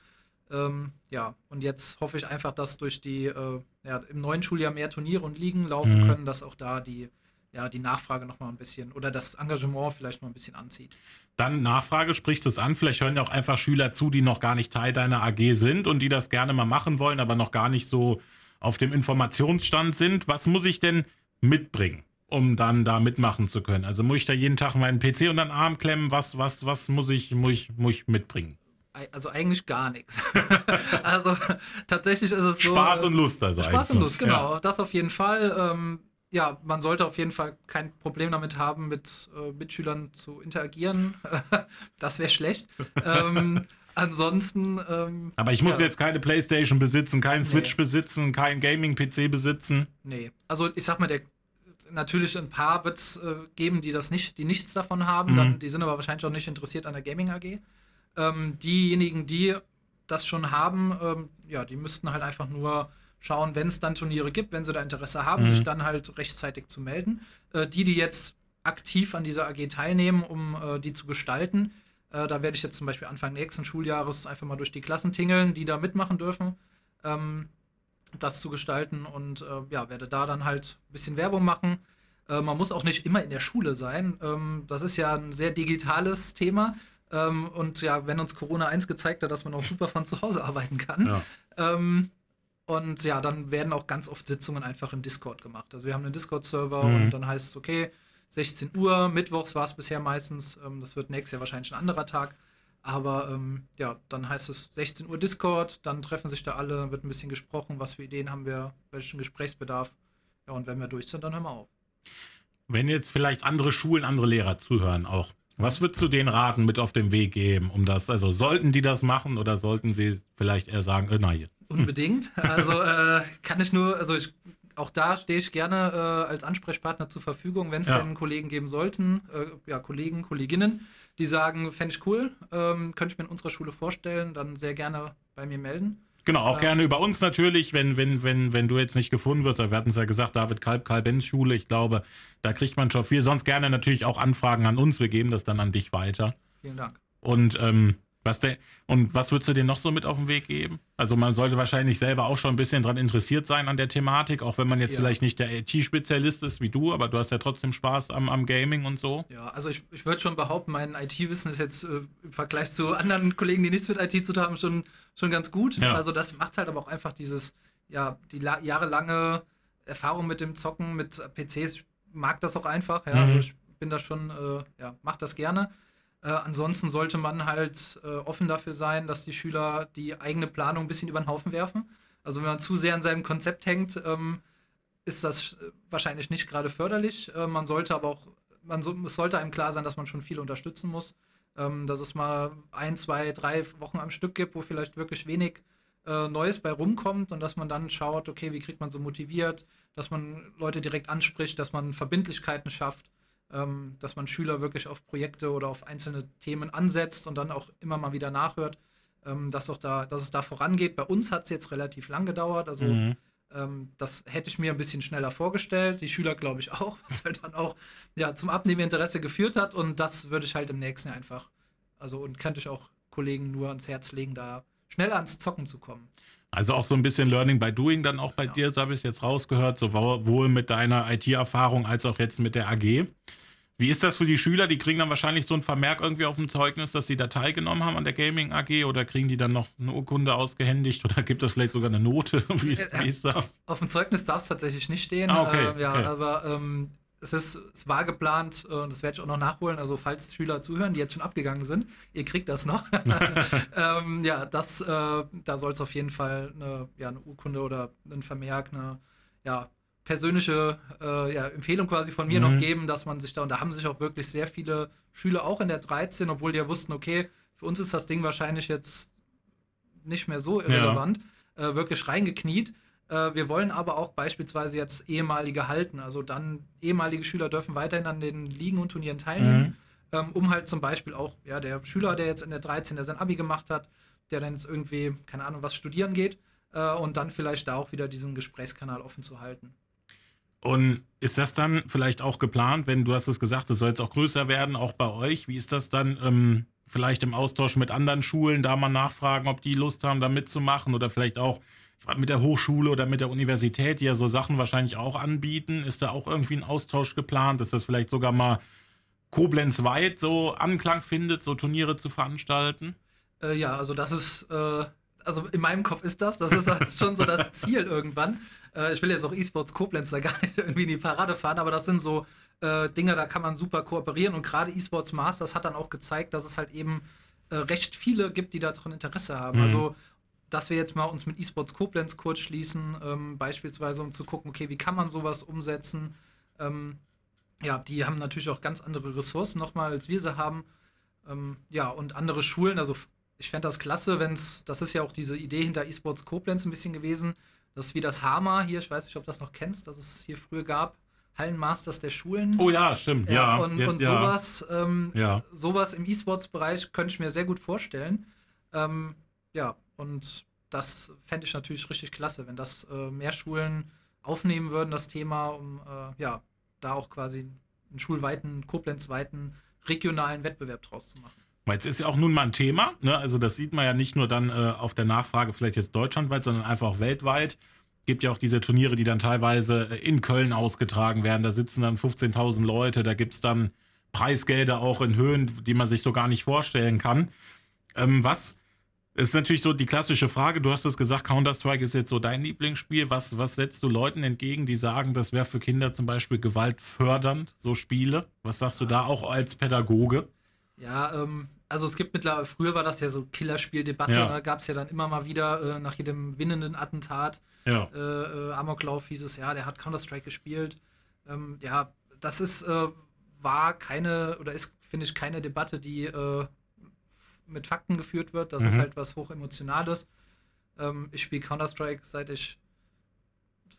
Ähm, ja, und jetzt hoffe ich einfach, dass durch die äh, ja, im neuen Schuljahr mehr Turniere und Ligen laufen Mhm. können, dass auch da die, ja, die Nachfrage noch mal ein bisschen oder das Engagement vielleicht noch ein bisschen anzieht. Dann Nachfrage, sprichst es an. Vielleicht hören ja auch einfach Schüler zu, die noch gar nicht Teil deiner AG sind und die das gerne mal machen wollen, aber noch gar nicht so auf dem Informationsstand sind. Was muss ich denn mitbringen? um dann da mitmachen zu können? Also muss ich da jeden Tag meinen PC unter den Arm klemmen? Was, was, was muss ich, muss ich, muss ich mitbringen? Also eigentlich gar nichts. also tatsächlich ist es so. Spaß und Lust, also Spaß und Lust, genau. Ja. Das auf jeden Fall. Ähm, ja, man sollte auf jeden Fall kein Problem damit haben, mit äh, Mitschülern zu interagieren. das wäre schlecht. ähm, ansonsten. Ähm, Aber ich muss ja. jetzt keine Playstation besitzen, keinen Switch nee. besitzen, keinen Gaming-PC besitzen. Nee. Also ich sag mal, der, natürlich ein paar wird es äh, geben, die das nicht, die nichts davon haben. Mhm. Dann, die sind aber wahrscheinlich auch nicht interessiert an der Gaming AG. Ähm, diejenigen, die das schon haben, ähm, ja, die müssten halt einfach nur schauen, wenn es dann Turniere gibt, wenn sie da Interesse haben, mhm. sich dann halt rechtzeitig zu melden. Äh, die, die jetzt aktiv an dieser AG teilnehmen, um äh, die zu gestalten, äh, da werde ich jetzt zum Beispiel Anfang nächsten Schuljahres einfach mal durch die Klassen tingeln, die da mitmachen dürfen, ähm, das zu gestalten und äh, ja, werde da dann halt ein bisschen Werbung machen. Äh, man muss auch nicht immer in der Schule sein. Ähm, das ist ja ein sehr digitales Thema. Ähm, und ja, wenn uns Corona eins gezeigt hat, dass man auch super von zu Hause arbeiten kann. Ja. Ähm, und ja, dann werden auch ganz oft Sitzungen einfach im Discord gemacht. Also wir haben einen Discord-Server mhm. und dann heißt es, okay, 16 Uhr, mittwochs war es bisher meistens, ähm, das wird nächstes Jahr wahrscheinlich ein anderer Tag. Aber ähm, ja, dann heißt es 16 Uhr Discord, dann treffen sich da alle, dann wird ein bisschen gesprochen, was für Ideen haben wir, welchen Gesprächsbedarf. Ja, und wenn wir durch sind, dann hören wir auf. Wenn jetzt vielleicht andere Schulen, andere Lehrer zuhören auch, was würdest du denen raten, mit auf den Weg geben, um das, also sollten die das machen oder sollten sie vielleicht eher sagen, äh, nein. Unbedingt. Also äh, kann ich nur, also ich, auch da stehe ich gerne äh, als Ansprechpartner zur Verfügung, wenn es ja. denn Kollegen geben sollten, äh, ja, Kollegen, Kolleginnen, die sagen, fände ich cool, ähm, könnte ich mir in unserer Schule vorstellen, dann sehr gerne bei mir melden. Genau, auch gerne über uns natürlich, wenn, wenn, wenn, wenn du jetzt nicht gefunden wirst. Wir hatten es ja gesagt, David Kalb, Karl Benz Schule. Ich glaube, da kriegt man schon viel. Sonst gerne natürlich auch Anfragen an uns. Wir geben das dann an dich weiter. Vielen Dank. Und ähm, was der, und was würdest du dir noch so mit auf den Weg geben? Also man sollte wahrscheinlich selber auch schon ein bisschen daran interessiert sein an der Thematik, auch wenn man jetzt ja. vielleicht nicht der IT-Spezialist ist wie du, aber du hast ja trotzdem Spaß am, am Gaming und so. Ja, also ich, ich würde schon behaupten, mein IT-Wissen ist jetzt äh, im Vergleich zu anderen Kollegen, die nichts mit IT zu tun haben, schon, schon ganz gut. Ja. Also das macht halt aber auch einfach dieses, ja, die jahrelange Erfahrung mit dem Zocken, mit PCs, ich mag das auch einfach, ja. Mhm. Also ich bin da schon, äh, ja, mach das gerne. Äh, ansonsten sollte man halt äh, offen dafür sein, dass die Schüler die eigene Planung ein bisschen über den Haufen werfen. Also wenn man zu sehr an seinem Konzept hängt, ähm, ist das äh, wahrscheinlich nicht gerade förderlich. Äh, man sollte aber auch, man so, es sollte einem klar sein, dass man schon viel unterstützen muss. Ähm, dass es mal ein, zwei, drei Wochen am Stück gibt, wo vielleicht wirklich wenig äh, Neues bei rumkommt und dass man dann schaut, okay, wie kriegt man so motiviert, dass man Leute direkt anspricht, dass man Verbindlichkeiten schafft ähm, dass man Schüler wirklich auf Projekte oder auf einzelne Themen ansetzt und dann auch immer mal wieder nachhört, ähm, dass, auch da, dass es da vorangeht. Bei uns hat es jetzt relativ lang gedauert, also mhm. Ähm, das hätte ich mir ein bisschen schneller vorgestellt. Die Schüler, glaube ich, auch, was halt dann auch ja, zum Abnehminteresse geführt hat und das würde ich halt im nächsten Jahr einfach, also und könnte ich auch Kollegen nur ans Herz legen, da schneller ans Zocken zu kommen. Also auch so ein bisschen Learning by Doing dann auch bei ja. dir, so habe ich es jetzt rausgehört, sowohl mit deiner IT-Erfahrung als auch jetzt mit der AG. Wie ist das für die Schüler? Die kriegen dann wahrscheinlich so ein Vermerk irgendwie auf dem Zeugnis, dass sie da teilgenommen haben an der Gaming AG oder kriegen die dann noch eine Urkunde ausgehändigt oder gibt es vielleicht sogar eine Note? Wie, ist, wie ist das? Auf dem Zeugnis darf es tatsächlich nicht stehen. Ah, okay, äh, ja, okay. aber ähm, es, ist, es war geplant und das werde ich auch noch nachholen. Also falls Schüler zuhören, die jetzt schon abgegangen sind, ihr kriegt das noch. ähm, ja, das, äh, da soll es auf jeden Fall eine, ja, eine Urkunde oder ein Vermerk, eine ja, persönliche äh, ja, Empfehlung quasi von mir mhm. noch geben, dass man sich da, und da haben sich auch wirklich sehr viele Schüler auch in der 13, obwohl die ja wussten, okay, für uns ist das Ding wahrscheinlich jetzt nicht mehr so irrelevant, ja. äh, wirklich reingekniet. Äh, wir wollen aber auch beispielsweise jetzt ehemalige halten. Also dann ehemalige Schüler dürfen weiterhin an den Ligen und Turnieren teilnehmen, mhm. ähm, um halt zum Beispiel auch, ja, der Schüler, der jetzt in der 13, der sein Abi gemacht hat, der dann jetzt irgendwie, keine Ahnung, was studieren geht, äh, und dann vielleicht da auch wieder diesen Gesprächskanal offen zu halten. Und ist das dann vielleicht auch geplant, wenn du hast es gesagt, es soll jetzt auch größer werden, auch bei euch? Wie ist das dann ähm, vielleicht im Austausch mit anderen Schulen, da mal nachfragen, ob die Lust haben, da mitzumachen oder vielleicht auch mit der Hochschule oder mit der Universität, die ja so Sachen wahrscheinlich auch anbieten? Ist da auch irgendwie ein Austausch geplant? Ist das vielleicht sogar mal Koblenz weit so Anklang findet, so Turniere zu veranstalten? Äh, ja, also das ist äh, also in meinem Kopf ist das, das ist schon so das Ziel irgendwann. Äh, ich will jetzt auch E-Sports Koblenz da gar nicht irgendwie in die Parade fahren, aber das sind so äh, Dinge, da kann man super kooperieren und gerade E-Sports Masters hat dann auch gezeigt, dass es halt eben äh, recht viele gibt, die daran Interesse haben. Mhm. Also dass wir jetzt mal uns mit eSports Koblenz kurz schließen, ähm, beispielsweise um zu gucken, okay, wie kann man sowas umsetzen? Ähm, ja, die haben natürlich auch ganz andere Ressourcen nochmal, als wir sie haben. Ähm, ja, und andere Schulen, also ich fände das klasse, wenn es, das ist ja auch diese Idee hinter eSports Koblenz ein bisschen gewesen, das ist wie das Hama hier, ich weiß nicht, ob du das noch kennst, dass es hier früher gab, Hallenmasters der Schulen. Oh ja, stimmt, ja. ja und, jetzt, und ja. sowas, ähm, ja. sowas im E-Sports-Bereich könnte ich mir sehr gut vorstellen. Ähm, ja, und das fände ich natürlich richtig klasse, wenn das äh, mehr Schulen aufnehmen würden, das Thema, um äh, ja, da auch quasi einen schulweiten, koblenzweiten, regionalen Wettbewerb draus zu machen. Weil es ist ja auch nun mal ein Thema, ne? also das sieht man ja nicht nur dann äh, auf der Nachfrage vielleicht jetzt deutschlandweit, sondern einfach auch weltweit. Gibt ja auch diese Turniere, die dann teilweise äh, in Köln ausgetragen werden. Da sitzen dann 15.000 Leute, da gibt es dann Preisgelder auch in Höhen, die man sich so gar nicht vorstellen kann. Ähm, was ist natürlich so die klassische Frage, du hast es gesagt, Counter-Strike ist jetzt so dein Lieblingsspiel. Was, was setzt du Leuten entgegen, die sagen, das wäre für Kinder zum Beispiel gewaltfördernd, so Spiele? Was sagst du da auch als Pädagoge? Ja, ähm, also es gibt mittlerweile, früher war das ja so Killerspieldebatte, ja. da gab es ja dann immer mal wieder äh, nach jedem winnenden Attentat, ja. äh, äh, Amoklauf hieß es, ja, der hat Counter-Strike gespielt. Ähm, ja, das ist, äh, war keine, oder ist, finde ich, keine Debatte, die äh, mit Fakten geführt wird. Das mhm. ist halt was hochemotionales. Ähm, ich spiele Counter-Strike seit ich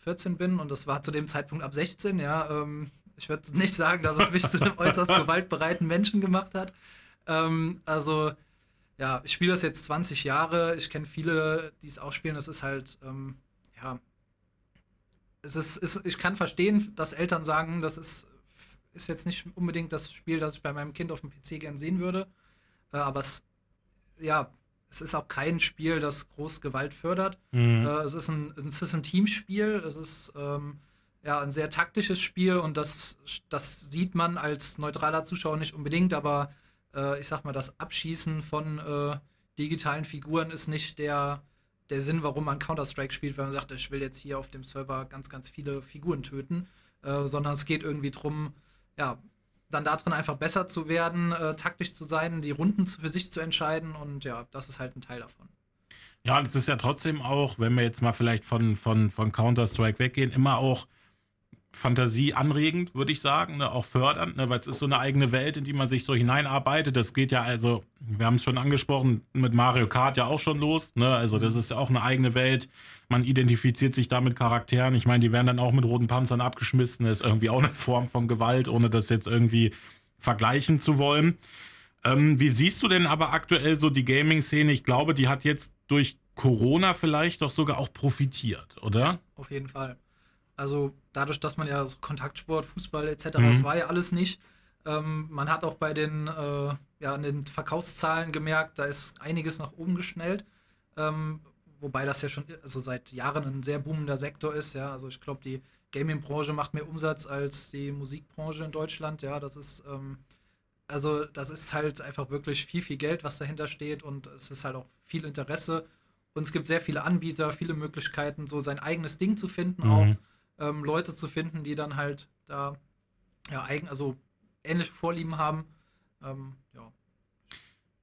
14 bin und das war zu dem Zeitpunkt ab 16, ja. Ähm, ich würde nicht sagen, dass es mich zu einem äußerst gewaltbereiten Menschen gemacht hat. Ähm, also, ja, ich spiele das jetzt 20 Jahre. Ich kenne viele, die es auch spielen. Das ist halt, ähm, ja, es ist, ist, ich kann verstehen, dass Eltern sagen, das ist, ist jetzt nicht unbedingt das Spiel, das ich bei meinem Kind auf dem PC gern sehen würde. Äh, aber es, ja, es ist auch kein Spiel, das groß Gewalt fördert. Mhm. Äh, es, ist ein, es ist ein Teamspiel. Es ist, ähm, ja, ein sehr taktisches Spiel und das, das sieht man als neutraler Zuschauer nicht unbedingt, aber äh, ich sag mal, das Abschießen von äh, digitalen Figuren ist nicht der, der Sinn, warum man Counter-Strike spielt, wenn man sagt, ich will jetzt hier auf dem Server ganz, ganz viele Figuren töten, äh, sondern es geht irgendwie darum, ja, dann darin einfach besser zu werden, äh, taktisch zu sein, die Runden für sich zu entscheiden und ja, das ist halt ein Teil davon. Ja, es ist ja trotzdem auch, wenn wir jetzt mal vielleicht von, von, von Counter-Strike weggehen, immer auch Fantasie anregend, würde ich sagen, ne? auch fördernd, ne? weil es ist so eine eigene Welt, in die man sich so hineinarbeitet. Das geht ja also, wir haben es schon angesprochen, mit Mario Kart ja auch schon los. Ne? Also das ist ja auch eine eigene Welt. Man identifiziert sich da mit Charakteren. Ich meine, die werden dann auch mit roten Panzern abgeschmissen. Das ist irgendwie auch eine Form von Gewalt, ohne das jetzt irgendwie vergleichen zu wollen. Ähm, wie siehst du denn aber aktuell so die Gaming-Szene? Ich glaube, die hat jetzt durch Corona vielleicht doch sogar auch profitiert, oder? Ja, auf jeden Fall. Also dadurch, dass man ja so Kontaktsport, Fußball etc., mhm. das war ja alles nicht. Ähm, man hat auch bei den, äh, ja, in den Verkaufszahlen gemerkt, da ist einiges nach oben geschnellt. Ähm, wobei das ja schon also seit Jahren ein sehr boomender Sektor ist. Ja, also ich glaube, die Gaming-Branche macht mehr Umsatz als die Musikbranche in Deutschland. Ja, das ist ähm, also das ist halt einfach wirklich viel, viel Geld, was dahinter steht und es ist halt auch viel Interesse. Und es gibt sehr viele Anbieter, viele Möglichkeiten, so sein eigenes Ding zu finden, mhm. auch ähm, Leute zu finden, die dann halt da ja eigen, also ähnliche Vorlieben haben. Ähm, ja.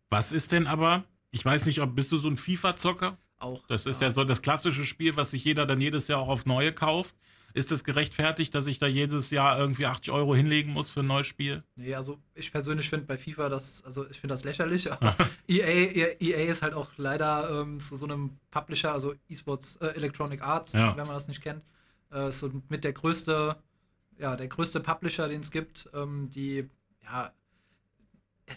Was ist denn aber? Ich weiß nicht, ob bist du so ein FIFA-Zocker? Auch. Das ist ja. ja so das klassische Spiel, was sich jeder dann jedes Jahr auch auf neue kauft. Ist es gerechtfertigt, dass ich da jedes Jahr irgendwie 80 Euro hinlegen muss für ein neues Spiel? Nee, also ich persönlich finde bei FIFA das, also ich finde das lächerlich, aber EA, EA ist halt auch leider ähm, zu so einem Publisher, also eSports äh, Electronic Arts, ja. wenn man das nicht kennt, äh, so mit der größte, ja, der größte Publisher, den es gibt, ähm, die, ja,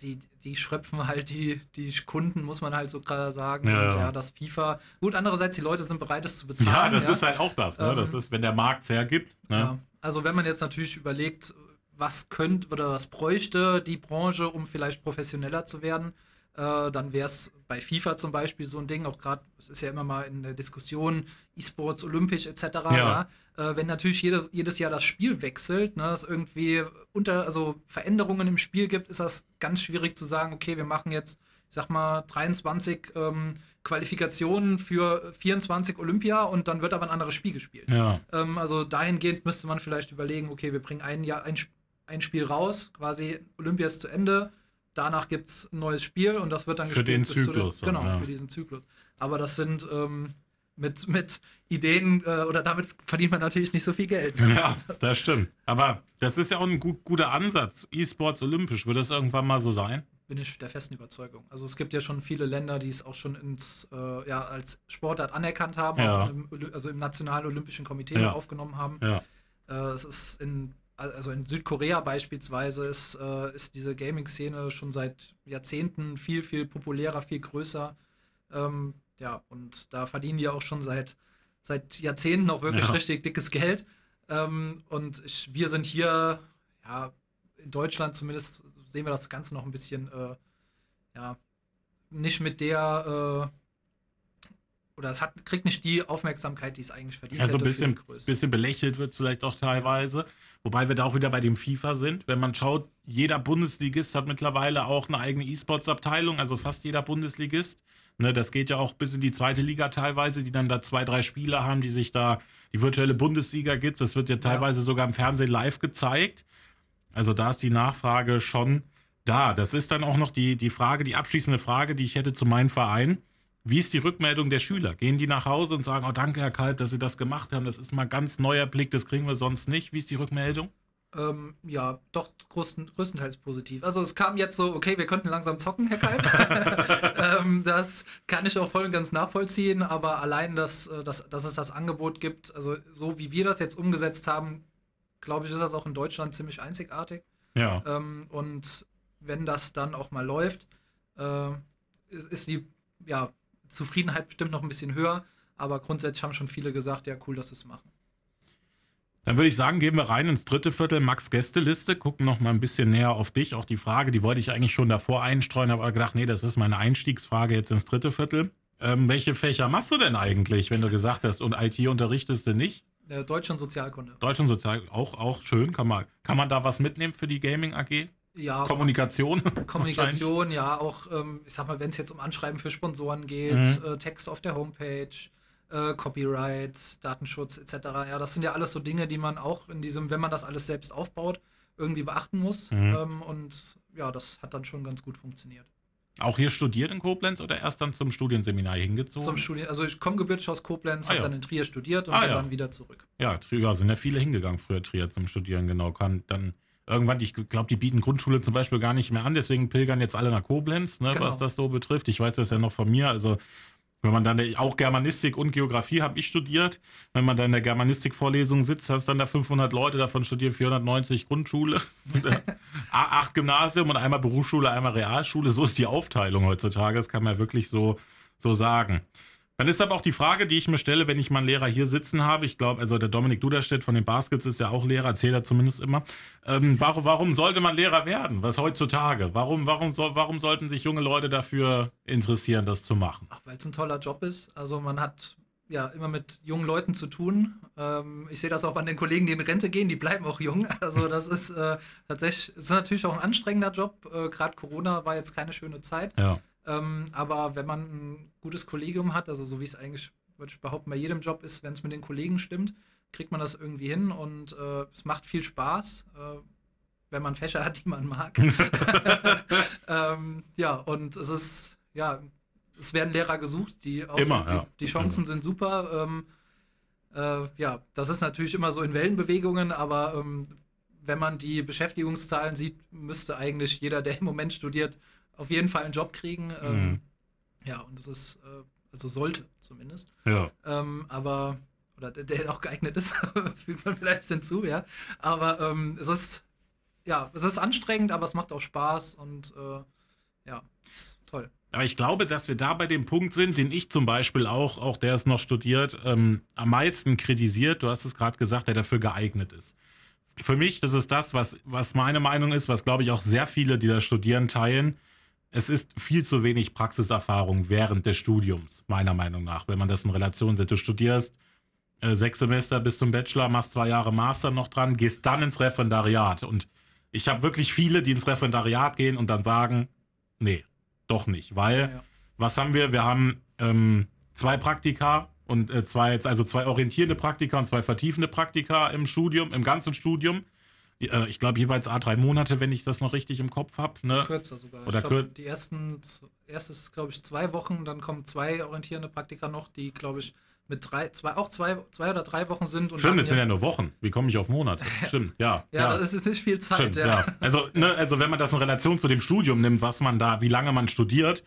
die, die schröpfen halt die, die Kunden, muss man halt so gerade sagen. Ja, und ja, das FIFA. Gut, andererseits, die Leute sind bereit, es zu bezahlen. Ja, das ja. ist halt auch das. Ne? das ähm, ist, wenn der Markt es hergibt. Ne? Ja. Also, wenn man jetzt natürlich überlegt, was könnte oder was bräuchte die Branche, um vielleicht professioneller zu werden, äh, dann wäre es bei FIFA zum Beispiel so ein Ding, auch gerade, es ist ja immer mal in der Diskussion, E-Sports, Olympisch etc. Ja. ja? Äh, wenn natürlich jede, jedes Jahr das Spiel wechselt, ne, es irgendwie unter, also Veränderungen im Spiel gibt, ist das ganz schwierig zu sagen, okay, wir machen jetzt ich sag mal, 23 ähm, Qualifikationen für 24 Olympia und dann wird aber ein anderes Spiel gespielt. Ja. Ähm, also dahingehend müsste man vielleicht überlegen, okay, wir bringen ein, Jahr, ein, ein Spiel raus, quasi Olympia ist zu Ende, danach gibt es ein neues Spiel und das wird dann Für den bis zu Zyklus Den, genau, ja. für diesen Zyklus. Aber das sind ähm, mit, mit Ideen äh, oder damit verdient man natürlich nicht so viel Geld. Ja, das stimmt. Aber das ist ja auch ein gut, guter Ansatz. E-Sports olympisch, wird das irgendwann mal so sein? Bin ich der festen Überzeugung. Also es gibt ja schon viele Länder, die es auch schon ins, äh, ja, als Sportart anerkannt haben, Ja. im, also im Nationalen Olympischen Komitee Ja. aufgenommen haben. Ja. Äh, es ist in, also in Südkorea beispielsweise ist, äh, ist diese Gaming-Szene schon seit Jahrzehnten viel, viel populärer, viel größer. Ähm, ja, und da verdienen die auch schon seit, seit Jahrzehnten auch wirklich Ja. richtig dickes Geld. Ähm, und ich, wir sind hier, ja, in Deutschland zumindest sehen wir das Ganze noch ein bisschen, äh, ja, nicht mit der, äh, oder es hat, kriegt nicht die Aufmerksamkeit, die es eigentlich verdient Ja, so ein bisschen, bisschen belächelt wird es vielleicht auch teilweise. Wobei wir da auch wieder bei dem FIFA sind. Wenn man schaut, jeder Bundesligist hat mittlerweile auch eine eigene E-Sports-Abteilung, also fast jeder Bundesligist. Ne, das geht ja auch bis in die zweite Liga teilweise, die dann da zwei, drei Spieler haben, die sich da die virtuelle Bundesliga gibt. Das wird ja teilweise sogar im Fernsehen live gezeigt. Also da ist die Nachfrage schon da. Das ist dann auch noch die, die Frage, die abschließende Frage, die ich hätte zu meinem Verein. Wie ist die Rückmeldung der Schüler? Gehen die nach Hause und sagen, oh danke, Herr Kalb, dass Sie das gemacht haben, das ist mal ganz neuer Blick, das kriegen wir sonst nicht. Wie ist die Rückmeldung? Ähm, ja, doch größten, größtenteils positiv. Also es kam jetzt so, okay, wir könnten langsam zocken, Herr Kalb. ähm, das kann ich auch voll und ganz nachvollziehen, aber allein, dass, äh, dass, dass es das Angebot gibt, also so wie wir das jetzt umgesetzt haben, glaube ich, ist das auch in Deutschland ziemlich einzigartig. Ja. Ähm, und wenn das dann auch mal läuft, äh, ist, ist die ja, Zufriedenheit bestimmt noch ein bisschen höher, aber grundsätzlich haben schon viele gesagt, ja, cool, dass sie es machen. Dann würde ich sagen, gehen wir rein ins dritte Viertel, Max Gästeliste, gucken noch mal ein bisschen näher auf dich. Auch die Frage, die wollte ich eigentlich schon davor einstreuen, aber gedacht, nee, das ist meine Einstiegsfrage jetzt ins dritte Viertel. Ähm, welche Fächer machst du denn eigentlich, wenn du gesagt hast, und IT unterrichtest du nicht? Äh, Deutsch und Sozialkunde. Deutsch und Sozial auch, auch schön. Kann man, kann man da was mitnehmen für die Gaming AG? Ja, Kommunikation? Kommunikation, ja, auch, ähm, ich sag mal, wenn es jetzt um Anschreiben für Sponsoren geht, Mhm. äh, Text auf der Homepage, äh, Copyright, Datenschutz etc. Ja, das sind ja alles so Dinge, die man auch in diesem, wenn man das alles selbst aufbaut, irgendwie beachten muss. Mhm. Ähm, und ja, das hat dann schon ganz gut funktioniert. Auch hier studiert in Koblenz oder erst dann zum Studienseminar hingezogen? Zum Studien, also ich komme gebürtig aus Koblenz, Ah, habe ja. dann in Trier studiert und Ah, bin ja. dann wieder zurück. Ja, Trier ja, sind ja viele hingegangen früher Trier zum Studieren, genau. Kann dann irgendwann, ich glaube, die bieten Grundschule zum Beispiel gar nicht mehr an, deswegen pilgern jetzt alle nach Koblenz, ne, Genau. was das so betrifft. Ich weiß das ja noch von mir, also wenn man dann auch Germanistik und Geografie habe ich studiert, wenn man dann in der Germanistik-Vorlesung sitzt, hast dann da 500 Leute, davon studieren 490 Grundschule, und, äh, acht Gymnasium und einmal Berufsschule, einmal Realschule. So ist die Aufteilung heutzutage, das kann man wirklich so, so sagen. Dann ist aber auch die Frage, die ich mir stelle, wenn ich mal einen Lehrer hier sitzen habe. Ich glaube, also der Dominik Duderstedt von den Baskets ist ja auch Lehrer, erzählt er zumindest immer. Ähm, warum, warum sollte man Lehrer werden? Was heutzutage? Warum, warum, soll, warum sollten sich junge Leute dafür interessieren, das zu machen? Ach, weil es ein toller Job ist. Also man hat ja immer mit jungen Leuten zu tun. Ähm, ich sehe das auch an den Kollegen, die in Rente gehen, die bleiben auch jung. Also das ist äh, tatsächlich, es ist natürlich auch ein anstrengender Job. Äh, Gerade Corona war jetzt keine schöne Zeit. Ja. Ähm, aber wenn man ein gutes Kollegium hat, also so wie es eigentlich, würde ich behaupten, bei jedem Job ist, wenn es mit den Kollegen stimmt, kriegt man das irgendwie hin und äh, es macht viel Spaß, äh, wenn man Fächer hat, die man mag. ähm, ja, und es ist, ja, es werden Lehrer gesucht, die, außer, Immer, die, ja. die Chancen sind super. Ähm, äh, ja, das ist natürlich immer so in Wellenbewegungen, aber ähm, wenn man die Beschäftigungszahlen sieht, müsste eigentlich jeder, der im Moment studiert, auf jeden Fall einen Job kriegen. Ähm, Mhm. Ja, und das ist, äh, also sollte zumindest. Ja. Ähm, aber, oder der, der auch geeignet ist, fügt man vielleicht hinzu, ja. Aber ähm, es ist, ja, es ist anstrengend, aber es macht auch Spaß und äh, ja, ist toll. Aber ich glaube, dass wir da bei dem Punkt sind, den ich zum Beispiel auch, auch der es noch studiert, ähm, am meisten kritisiert. Du hast es gerade gesagt, der dafür geeignet ist. Für mich, das ist das, was, was meine Meinung ist, was glaube ich auch sehr viele, die da studieren, teilen. Es ist viel zu wenig Praxiserfahrung während des Studiums, meiner Meinung nach, wenn man das in Relation setzt. Du studierst äh, sechs Semester bis zum Bachelor, machst zwei Jahre Master noch dran, gehst dann ins Referendariat. Und ich habe wirklich viele, die ins Referendariat gehen und dann sagen, nee, doch nicht, weil ja. was haben wir? Wir haben ähm, zwei Praktika und äh, zwei, also zwei orientierende Praktika und zwei vertiefende Praktika im Studium, im ganzen Studium. Äh, ich glaube jeweils A drei Monate, wenn ich das noch richtig im Kopf habe. Ne? Kürzer sogar. Oder glaub, die ersten, erstes glaube ich zwei Wochen, dann kommen zwei orientierende Praktika noch, die glaube ich mit drei, zwei, auch zwei, zwei oder drei Wochen sind. Und Stimmt, jetzt sind ja nur Wochen. Wie komme ich auf Monate? Stimmt, ja. ja, ja, das ist nicht viel Zeit. Stimmt, ja. ja. Also, ne, also wenn man das in Relation zu dem Studium nimmt, was man da, wie lange man studiert,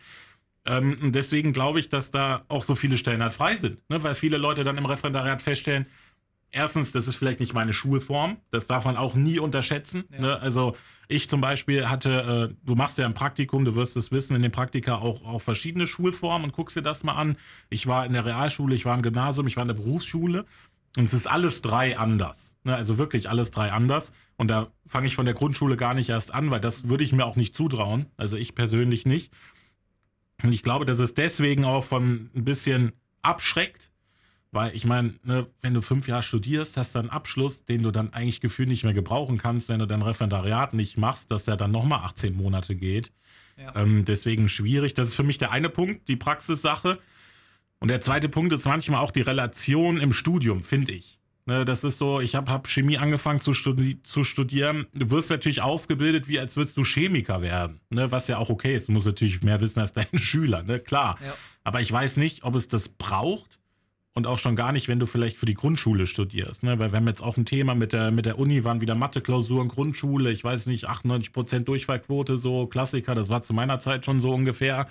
ähm, deswegen glaube ich, dass da auch so viele Stellen halt frei sind. Ne? Weil viele Leute dann im Referendariat feststellen, erstens, das ist vielleicht nicht meine Schulform. Das darf man auch nie unterschätzen. Ja. Ne? Also ich zum Beispiel hatte, äh, du machst ja ein Praktikum, du wirst es wissen, in den Praktika auch, auch verschiedene Schulformen und guckst dir das mal an. Ich war in der Realschule, ich war im Gymnasium, ich war in der Berufsschule. Und es ist alles drei anders. Ne? Also wirklich alles drei anders. Und da fange ich von der Grundschule gar nicht erst an, weil das würde ich mir auch nicht zutrauen. Also ich persönlich nicht. Und ich glaube, dass es deswegen auch von ein bisschen abschreckt, weil ich meine, ne, wenn du fünf Jahre studierst, hast du einen Abschluss, den du dann eigentlich gefühlt nicht mehr gebrauchen kannst, wenn du dein Referendariat nicht machst, dass der dann nochmal 18 Monate geht. Ja. Ähm, deswegen schwierig. Das ist für mich der eine Punkt, die Praxissache. Und der zweite Punkt ist manchmal auch die Relation im Studium, finde ich. Ne, das ist so, ich habe hab Chemie angefangen zu, studi zu, studieren. Du wirst natürlich ausgebildet, wie als würdest du Chemiker werden. Ne, was ja auch okay ist. Du musst natürlich mehr wissen als dein Schüler, ne? klar. Ja. Aber ich weiß nicht, ob es das braucht und auch schon gar nicht, wenn du vielleicht für die Grundschule studierst. Ne? Weil wir haben jetzt auch ein Thema mit der, mit der Uni, waren wieder Mathe-Klausuren, Grundschule, ich weiß nicht, 98% Durchfallquote, so Klassiker, das war zu meiner Zeit schon so ungefähr.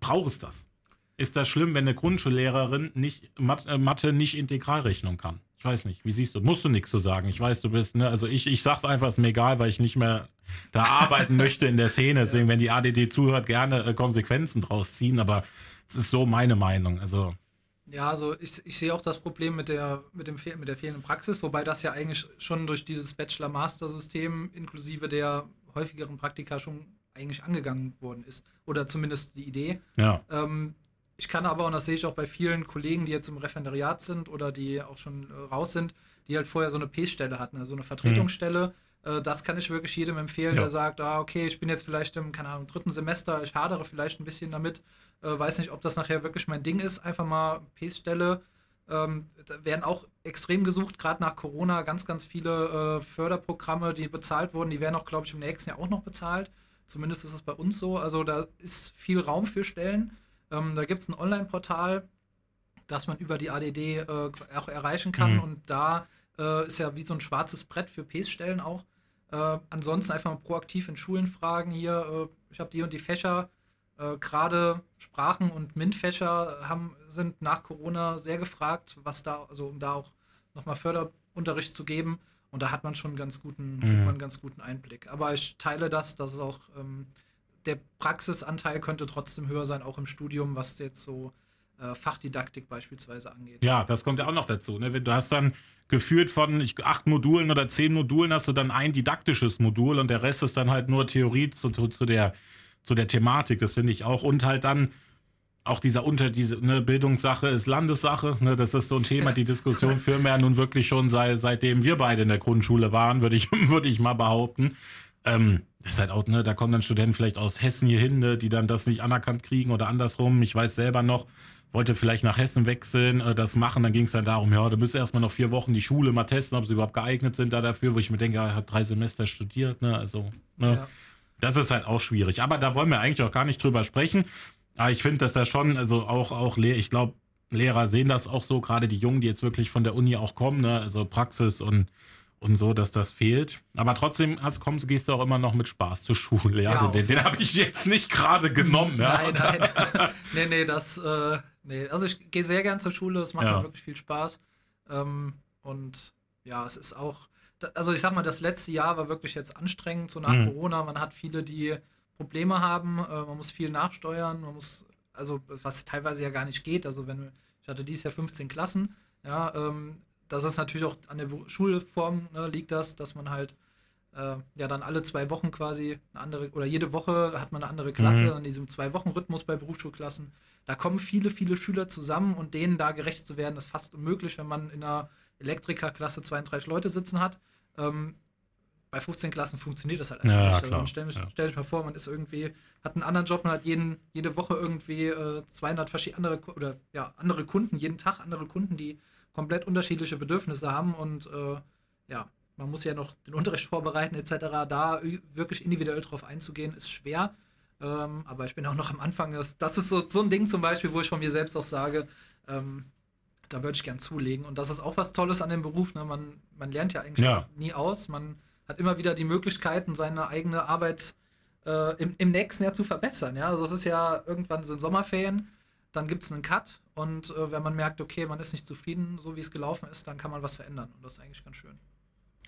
Braucht es das? Ist das schlimm, wenn eine Grundschullehrerin nicht, äh, Mathe nicht Integralrechnung kann? Ich weiß nicht, wie siehst du? Musst du nichts zu sagen. Ich weiß, du bist, ne, also ich, ich sag's einfach, ist mir egal, weil ich nicht mehr da arbeiten möchte in der Szene. Deswegen, wenn die ADD zuhört, gerne äh, Konsequenzen draus ziehen, aber es ist so meine Meinung. Also. Ja, also ich, ich sehe auch das Problem mit der, mit, dem, mit der fehlenden Praxis, wobei das ja eigentlich schon durch dieses Bachelor-Master-System inklusive der häufigeren Praktika schon eigentlich angegangen worden ist. Oder zumindest die Idee. Ja. Ähm, ich kann aber, und das sehe ich auch bei vielen Kollegen, die jetzt im Referendariat sind oder die auch schon äh, raus sind, die halt vorher so eine P-Stelle hatten, also eine Vertretungsstelle. Mhm. Äh, das kann ich wirklich jedem empfehlen, ja. der sagt, ah, okay, ich bin jetzt vielleicht im, keine Ahnung, dritten Semester, ich hadere vielleicht ein bisschen damit, äh, weiß nicht, ob das nachher wirklich mein Ding ist, einfach mal P-Stelle. Ähm, werden auch extrem gesucht, gerade nach Corona, ganz, ganz viele äh, Förderprogramme, die bezahlt wurden, die werden auch, glaube ich, im nächsten Jahr auch noch bezahlt. Zumindest ist es bei uns so. Also da ist viel Raum für Stellen. Ähm, da gibt es ein Online-Portal, das man über die ADD äh, auch erreichen kann. Mhm. Und da äh, ist ja wie so ein schwarzes Brett für PES-Stellen auch. Äh, ansonsten einfach mal proaktiv in Schulen fragen. Hier, äh, ich habe die und die Fächer. Äh, gerade Sprachen und MINT-Fächer sind nach Corona sehr gefragt, was da, also um da auch nochmal Förderunterricht zu geben. Und da hat man schon einen ganz guten, mhm. einen ganz guten Einblick. Aber ich teile das, dass es auch ähm, der Praxisanteil könnte trotzdem höher sein, auch im Studium, was jetzt so äh, Fachdidaktik beispielsweise angeht. Ja, das kommt ja auch noch dazu. Ne? Du hast dann geführt von ich, acht Modulen oder zehn Modulen, hast du dann ein didaktisches Modul und der Rest ist dann halt nur Theorie zu, zu, der, zu der Thematik. Das finde ich auch. Und halt dann auch dieser unter diese ne, Bildungssache ist Landessache. Ne, das ist so ein Thema. Die Diskussion führen wir ja nun wirklich schon seit, seitdem wir beide in der Grundschule waren, würde ich, würde ich mal behaupten. Ähm, das ist halt auch, ne, da kommen dann Studenten vielleicht aus Hessen hier hin, ne, die dann das nicht anerkannt kriegen oder andersrum. Ich weiß selber noch, wollte vielleicht nach Hessen wechseln, äh, das machen. Dann ging es dann darum, ja, du müsst erstmal noch vier Wochen die Schule mal testen, ob sie überhaupt geeignet sind da dafür, wo ich mir denke, er hat drei Semester studiert, ne, also, ne. Ja. Das ist halt auch schwierig. Aber da wollen wir eigentlich auch gar nicht drüber sprechen. Aber ich finde, dass da schon, also auch, auch ich glaube, Lehrer sehen das auch so, gerade die Jungen, die jetzt wirklich von der Uni auch kommen, ne, also Praxis und und so, dass das fehlt. Aber trotzdem hast, kommst, gehst du auch immer noch mit Spaß zur Schule. Ja, ja den, den habe ich jetzt nicht gerade genommen. Ja. Nein, nein. nee, nee, das, äh, nee. Also ich gehe sehr gern zur Schule, es macht ja. mir wirklich viel Spaß. Ähm, und ja, es ist auch, also ich sag mal, das letzte Jahr war wirklich jetzt anstrengend, so nach mhm. Corona. Man hat viele, die Probleme haben, äh, man muss viel nachsteuern, man muss, also was teilweise ja gar nicht geht. Also wenn ich hatte dieses Jahr 15 Klassen, ja, ähm, das ist natürlich auch an der Schulform ne, liegt das, dass man halt äh, ja dann alle zwei Wochen quasi eine andere oder jede Woche hat man eine andere Klasse mhm. an diesem zwei Wochen Rhythmus bei Berufsschulklassen. Da kommen viele viele Schüler zusammen und denen da gerecht zu werden, ist fast unmöglich, wenn man in einer Elektrikerklasse 32 Leute sitzen hat. Ähm, bei 15 Klassen funktioniert das halt einfach ja, nicht. Also stell, mich, ja. stell dich mal vor, man ist irgendwie, hat einen anderen Job, man hat jeden, jede Woche irgendwie äh, 200 verschiedene andere, oder, ja, andere Kunden, jeden Tag andere Kunden, die komplett unterschiedliche Bedürfnisse haben und äh, ja, man muss ja noch den Unterricht vorbereiten etc. Da wirklich individuell drauf einzugehen, ist schwer. Ähm, aber ich bin auch noch am Anfang. Das, das ist so, so ein Ding zum Beispiel, wo ich von mir selbst auch sage, ähm, da würde ich gern zulegen. Und das ist auch was Tolles an dem Beruf. Ne? Man, man lernt ja eigentlich Ja. nie aus. Man hat immer wieder die Möglichkeiten, seine eigene Arbeit äh, im, im nächsten Jahr zu verbessern. Ja? Also es ist ja irgendwann sind Sommerferien, dann gibt es einen Cut und äh, wenn man merkt, okay, man ist nicht zufrieden, so wie es gelaufen ist, dann kann man was verändern. Und das ist eigentlich ganz schön.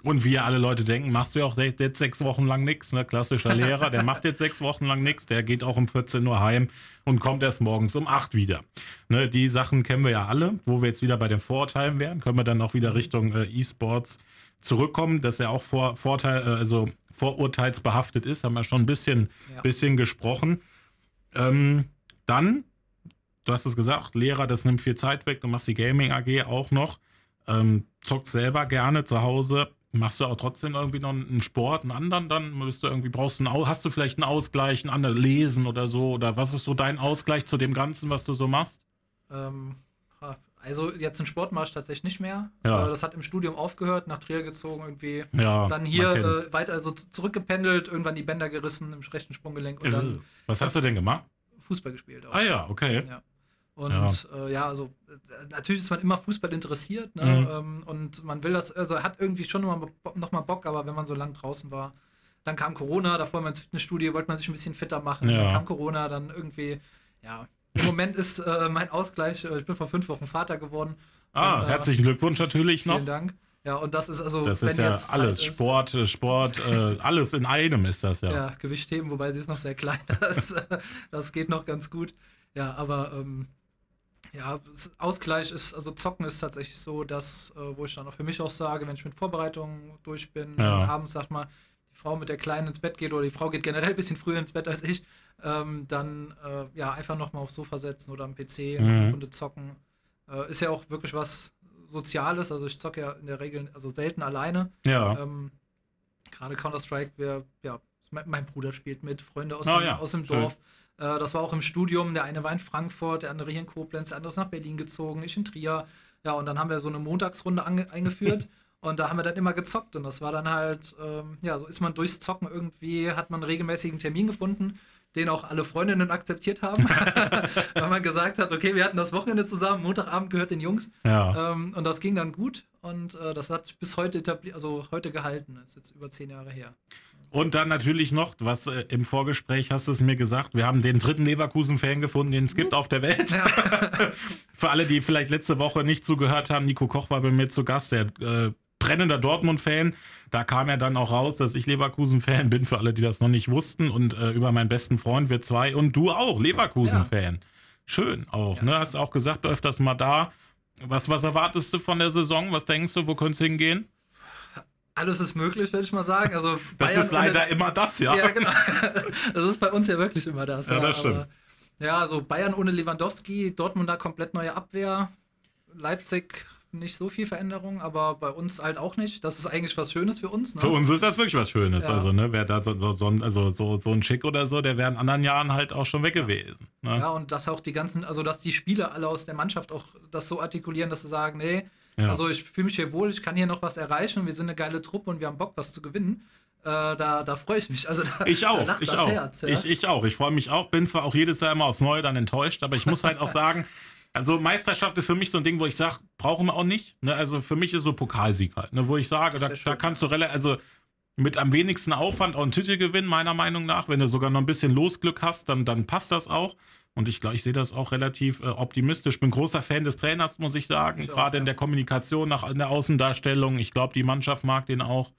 Und wie ja alle Leute denken, machst du ja auch jetzt sechs Wochen lang nichts. Ne? Klassischer Lehrer, der macht jetzt sechs Wochen lang nichts, der geht auch um 14 Uhr heim und kommt erst morgens um 8 wieder. Ne? Die Sachen kennen wir ja alle. Wo wir jetzt wieder bei den Vorurteilen wären, können wir dann auch wieder Richtung äh, E-Sports zurückkommen, dass er auch vor, Vorteil, äh, also vorurteilsbehaftet ist, haben wir schon ein bisschen, Ja. bisschen gesprochen. Ähm, dann, du hast es gesagt, Lehrer, das nimmt viel Zeit weg, du machst die Gaming AG auch noch, ähm, zockst selber gerne zu Hause, machst du auch trotzdem irgendwie noch einen Sport, einen anderen, dann bist du irgendwie, brauchst einen, hast du vielleicht einen Ausgleich, einen anderen Lesen oder so, oder was ist so dein Ausgleich zu dem Ganzen, was du so machst? Ähm, also jetzt einen Sport mache ich tatsächlich nicht mehr. Ja. Äh, das hat im Studium aufgehört, nach Trier gezogen irgendwie. Ja, Dann hier äh, weiter also zurückgependelt, irgendwann die Bänder gerissen im rechten Sprunggelenk und dann Äh, was hast du denn gemacht? Fußball gespielt. Auch. Ah ja, okay. Ja. Und Ja. äh, ja also äh, natürlich ist man immer Fußball interessiert ne? Mhm. ähm, und man will das, also hat irgendwie schon noch mal, Bo- noch mal Bock, aber wenn man so lang draußen war, dann kam Corona, davor mal ins Fitnessstudio, wollte man sich ein bisschen fitter machen, Ja. dann kam Corona, dann irgendwie, ja. Im Moment ist äh, mein Ausgleich, äh, ich bin vor fünf Wochen Vater geworden. Ah, Und, äh, herzlichen Glückwunsch natürlich noch. Vielen Dank. Ja, und das ist also, Das wenn ist ja alles, ist, Sport, äh, Sport, äh, alles in einem ist das ja. Ja, Gewicht heben, wobei sie ist noch sehr klein. Das, das geht noch ganz gut. Ja, aber ähm, ja, Ausgleich ist, also Zocken ist tatsächlich so, dass, äh, wo ich dann auch für mich auch sage, wenn ich mit Vorbereitungen durch bin, Ja. abends, sag mal, die Frau mit der Kleinen ins Bett geht oder die Frau geht generell ein bisschen früher ins Bett als ich, ähm, dann äh, ja, einfach nochmal aufs Sofa setzen oder am PC Mhm. eine Runde zocken. Äh, ist ja auch wirklich was Soziales, also ich zocke ja in der Regel, also selten alleine. Ja. Ähm, Gerade Counter-Strike, wir, ja, mein, mein Bruder spielt mit, Freunde aus, Ah, dem, ja, aus dem schön. Äh, das war auch im Studium. Der eine war in Frankfurt, der andere hier in Koblenz, der andere ist nach Berlin gezogen, ich in Trier. Ja, und dann haben wir so eine Montagsrunde eingeführt. Und da haben wir dann immer gezockt. Und das war dann halt, ähm, ja, so ist man durchs Zocken irgendwie, hat man einen regelmäßigen Termin gefunden, den auch alle Freundinnen akzeptiert haben. Weil man gesagt hat, okay, wir hatten das Wochenende zusammen, Montagabend gehört den Jungs. ja. Ähm, und das ging dann gut und äh, das hat bis heute etabliert, also heute gehalten. Das ist jetzt über zehn Jahre her. Und dann natürlich noch, was äh, im Vorgespräch hast du es mir gesagt, wir haben den dritten Leverkusen-Fan gefunden, den es gibt auf der Welt. Für alle, die vielleicht letzte Woche nicht zugehört haben, Nico Koch war bei mir zu Gast, der äh, brennender Dortmund-Fan. Da kam er dann auch raus, dass ich Leverkusen-Fan bin, für alle, die das noch nicht wussten. Und äh, über meinen besten Freund, wir zwei. Und du auch, Leverkusen-Fan. Schön auch, Ja, ne? Hast auch gesagt, du öfters mal da. Was, was erwartest du von der Saison? Was denkst du, wo könnte es hingehen? Alles ist möglich, würde ich mal sagen. Also Das Bayern ist leider ohne, immer das, ja. ja, genau. Das ist bei uns ja wirklich immer das. Ja, das stimmt. Aber, ja, also Bayern ohne Lewandowski, Dortmund da komplett neue Abwehr, Leipzig nicht so viel Veränderung, aber bei uns halt auch nicht. Das ist eigentlich was Schönes für uns. Ne? Für uns ist das wirklich was Schönes. Ja. Also, ne, wer da so, so, so, ein- also so, so ein Schick oder so, der wäre in anderen Jahren halt auch schon weg gewesen. Ne? Ja, und dass auch die ganzen, also dass die Spieler alle aus der Mannschaft auch das so artikulieren, dass sie sagen, nee, Ja. also ich fühle mich hier wohl, ich kann hier noch was erreichen, wir sind eine geile Truppe und wir haben Bock, was zu gewinnen. Äh, da, da freue ich mich. Also da, Ich da auch, lacht ich das auch. Herz. Ja? ich, ich auch. Ich freue mich auch. Bin zwar auch jedes Jahr immer aufs Neue dann enttäuscht, aber ich muss halt auch sagen, also Meisterschaft ist für mich so ein Ding, wo ich sage, brauchen wir auch nicht. Ne? Also für mich ist so Pokalsieg halt, ne? wo ich sage, da, da kannst du relativ, also mit am wenigsten Aufwand auch einen Titel gewinnen, meiner Meinung nach. Wenn du sogar noch ein bisschen Losglück hast, dann, dann passt das auch. Und ich glaube, ich sehe das auch relativ äh, optimistisch. Bin großer Fan des Trainers, muss ich sagen. Ich auch, Gerade in ja. der Kommunikation, nach, in der Außendarstellung. Ich glaube, die Mannschaft mag den auch.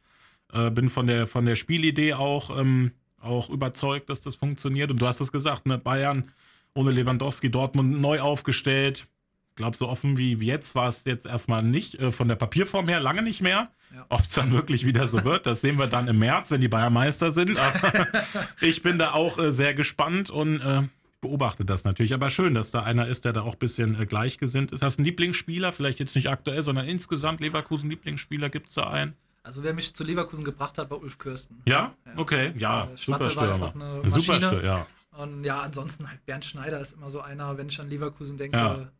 Äh, bin von der, von der Spielidee auch, ähm, auch überzeugt, dass das funktioniert. Und du hast es gesagt, ne? Bayern ohne Lewandowski, Dortmund neu aufgestellt. Ich glaube, so offen wie jetzt war es jetzt erstmal nicht. Äh, von der Papierform her lange nicht mehr. Ja. Ob es dann wirklich wieder so wird, das sehen wir dann im März, wenn die Bayern Meister sind. Aber ich bin da auch äh, sehr gespannt und äh, beobachte das natürlich. Aber schön, dass da einer ist, der da auch ein bisschen äh, gleichgesinnt ist. Hast du einen Lieblingsspieler? Vielleicht jetzt nicht aktuell, sondern insgesamt Leverkusen-Lieblingsspieler? Gibt es da einen? Also wer mich zu Leverkusen gebracht hat, war Ulf Kürsten. Ja? ja. Okay, ja, äh, super Stürmer. Super Stürmer, ja. Und ja, ansonsten halt Bernd Schneider ist immer so einer, wenn ich an Leverkusen denke, ja.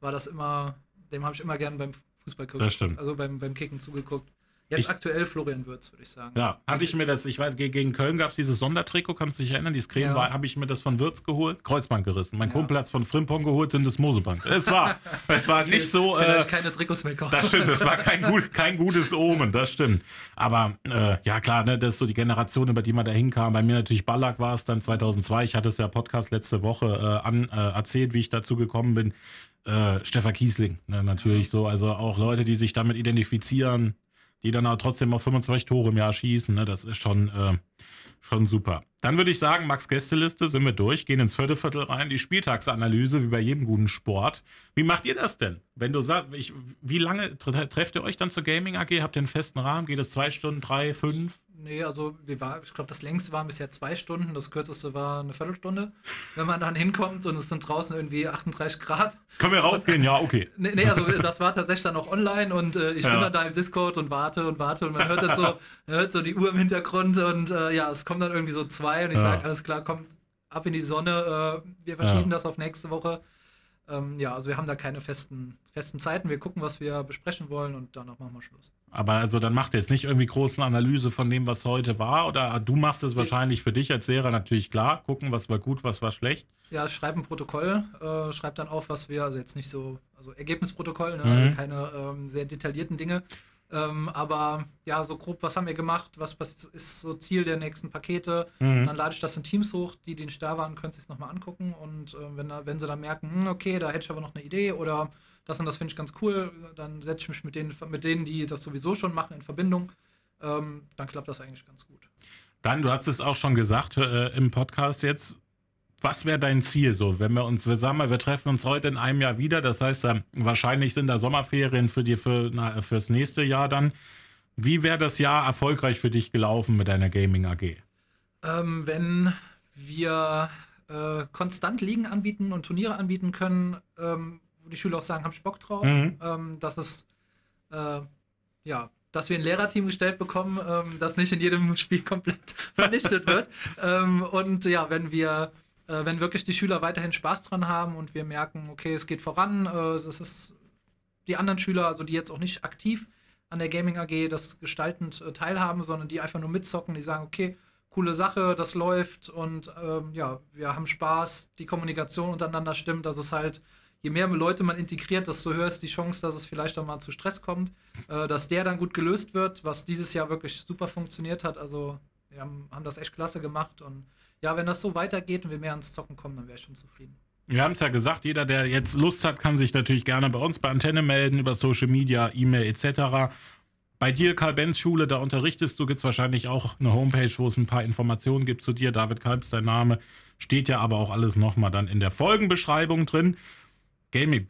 war das immer, dem habe ich immer gern beim Fußball geguckt. Das stimmt. Also beim, beim Kicken zugeguckt. Jetzt ich, aktuell Florian Würz, würde ich sagen. Ja, hatte ich mir das, ich weiß, gegen Köln gab es dieses Sondertrikot, kannst du dich erinnern? Dieses Creme ja. habe ich mir das von Würz geholt, Kreuzband gerissen. Mein ja. Kumpel hat es von Frimpong geholt in das Moseband. Es war, es war nicht so. Äh, keine Trikots mehr kaufen. Das stimmt, es war kein, gut, kein gutes Omen, das stimmt. Aber äh, ja, klar, ne, das ist so die Generation, über die man da hinkam. Bei mir natürlich Ballack war es dann 2002. Ich hatte es ja Podcast letzte Woche äh, an, äh, erzählt, wie ich dazu gekommen bin. Äh, Stefan Kiesling, ne, natürlich so. Also auch Leute, die sich damit identifizieren, die dann aber trotzdem auf 25 Tore im Jahr schießen. Ne? Das ist schon, äh, schon super. Dann würde ich sagen, Max Gästeliste, sind wir durch, gehen ins vierte Viertel rein, die Spieltagsanalyse, wie bei jedem guten Sport. Wie macht ihr das denn? Wenn du sagst, ich, wie lange trefft ihr euch dann zur Gaming AG? Habt ihr einen festen Rahmen? Geht es zwei Stunden, drei, fünf? Nee, also wir war, ich glaube, das längste waren bisher zwei Stunden, das kürzeste war eine Viertelstunde. Wenn man dann hinkommt und es sind draußen irgendwie 38 Grad. Können wir raufgehen? Ja, okay. Nee, nee, also das war tatsächlich dann auch online und äh, ich ja. bin dann da im Discord und warte und warte und man hört dann so, hört so die Uhr im Hintergrund und äh, ja, es kommen dann irgendwie so zwei und ich ja. sage, alles klar, kommt ab in die Sonne, äh, wir verschieben ja. das auf nächste Woche. Ähm, ja, also wir haben da keine festen, festen Zeiten. Wir gucken, was wir besprechen wollen und danach machen wir Schluss. Aber also dann macht ihr jetzt nicht irgendwie große Analyse von dem, was heute war? Oder du machst es wahrscheinlich für dich als Lehrer natürlich klar, gucken, was war gut, was war schlecht? Ja, schreib ein Protokoll, äh, schreib dann auf, was wir, also jetzt nicht so, also Ergebnisprotokoll, ne? Mhm. also keine ähm, sehr detaillierten Dinge. Ähm, aber ja, so grob, was haben wir gemacht? Was, was ist so Ziel der nächsten Pakete? Mhm. dann lade ich das in Teams hoch. Die, die nicht da waren, können sich es nochmal angucken. Und äh, wenn, wenn sie dann merken, hm, okay, da hätte ich aber noch eine Idee oder das und das finde ich ganz cool, dann setze ich mich mit denen, mit denen, die das sowieso schon machen, in Verbindung. Ähm, dann klappt das eigentlich ganz gut. Dann, du hast es auch schon gesagt äh, im Podcast jetzt, was wäre dein Ziel so, wenn wir uns, wir sagen mal, wir treffen uns heute in einem Jahr wieder, das heißt, wahrscheinlich sind da Sommerferien für dir für, na, fürs nächste Jahr dann. Wie wäre das Jahr erfolgreich für dich gelaufen mit deiner Gaming AG? Ähm, wenn wir äh, konstant Ligen anbieten und Turniere anbieten können, ähm, wo die Schüler auch sagen, habe ich Bock drauf, mhm. ähm, dass es äh, ja dass wir ein Lehrerteam gestellt bekommen, ähm, das nicht in jedem Spiel komplett vernichtet wird. ähm, und ja, wenn wir äh, wenn wirklich die Schüler weiterhin Spaß dran haben und wir merken, okay, es geht voran, äh, das ist die anderen Schüler, also die jetzt auch nicht aktiv an der Gaming AG das gestaltend äh, teilhaben, sondern die einfach nur mitzocken, die sagen, okay, coole Sache, das läuft und ähm, ja, wir haben Spaß, die Kommunikation untereinander stimmt, dass es halt, je mehr Leute man integriert, desto höher ist die Chance, dass es vielleicht auch mal zu Stress kommt, äh, dass der dann gut gelöst wird, was dieses Jahr wirklich super funktioniert hat. Also wir haben, haben das echt klasse gemacht und ja, wenn das so weitergeht und wir mehr ans Zocken kommen, dann wäre ich schon zufrieden. Wir haben es ja gesagt, jeder, der jetzt Lust hat, kann sich natürlich gerne bei uns bei Antenne melden, über Social Media, E-Mail etc. Bei dir, Karl Benz Schule, da unterrichtest du, gibt es wahrscheinlich auch eine Homepage, wo es ein paar Informationen gibt zu dir. David Kalbs, dein Name. Steht ja aber auch alles nochmal dann in der Folgenbeschreibung drin. Gaming,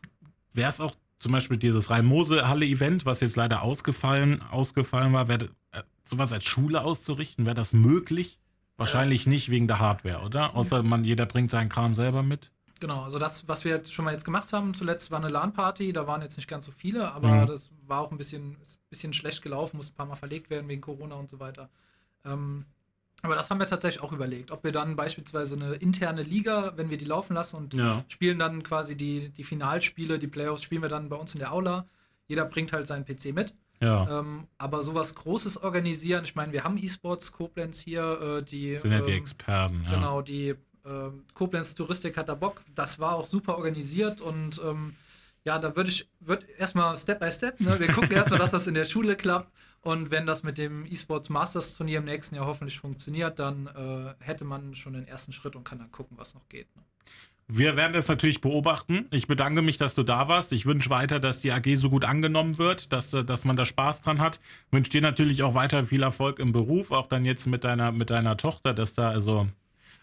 wäre es auch zum Beispiel dieses Rhein-Mosel-Halle-Event, was jetzt leider ausgefallen, ausgefallen war, wär, äh, sowas als Schule auszurichten, wäre das möglich? Wahrscheinlich nicht wegen der Hardware, oder? Außer man, jeder bringt seinen Kram selber mit. Genau, also das, was wir jetzt schon mal jetzt gemacht haben, zuletzt war eine LAN-Party, da waren jetzt nicht ganz so viele, aber mhm. das war auch ein bisschen, bisschen schlecht gelaufen, musste ein paar Mal verlegt werden wegen Corona und so weiter. Ähm, aber das haben wir tatsächlich auch überlegt, ob wir dann beispielsweise eine interne Liga, wenn wir die laufen lassen und ja. spielen dann quasi die, die Finalspiele, die Playoffs, spielen wir dann bei uns in der Aula. Jeder bringt halt seinen PC mit. Ja. Ähm, aber sowas Großes organisieren, ich meine, wir haben E-Sports Koblenz hier, äh, die. Sind ja die ähm, Experten, ja. Genau, die äh, Koblenz Touristik hat da Bock. Das war auch super organisiert und ähm, ja, da würde ich würd erstmal Step by Step, ne? wir gucken erstmal, dass das in der Schule klappt. Und wenn das mit dem E-Sports Masters Turnier im nächsten Jahr hoffentlich funktioniert, dann äh, hätte man schon den ersten Schritt und kann dann gucken, was noch geht. Ne? Wir werden es natürlich beobachten. Ich bedanke mich, dass du da warst. Ich wünsche weiter, dass die AG so gut angenommen wird, dass, äh, dass man da Spaß dran hat. Ich wünsche dir natürlich auch weiter viel Erfolg im Beruf, auch dann jetzt mit deiner, mit deiner Tochter, dass da also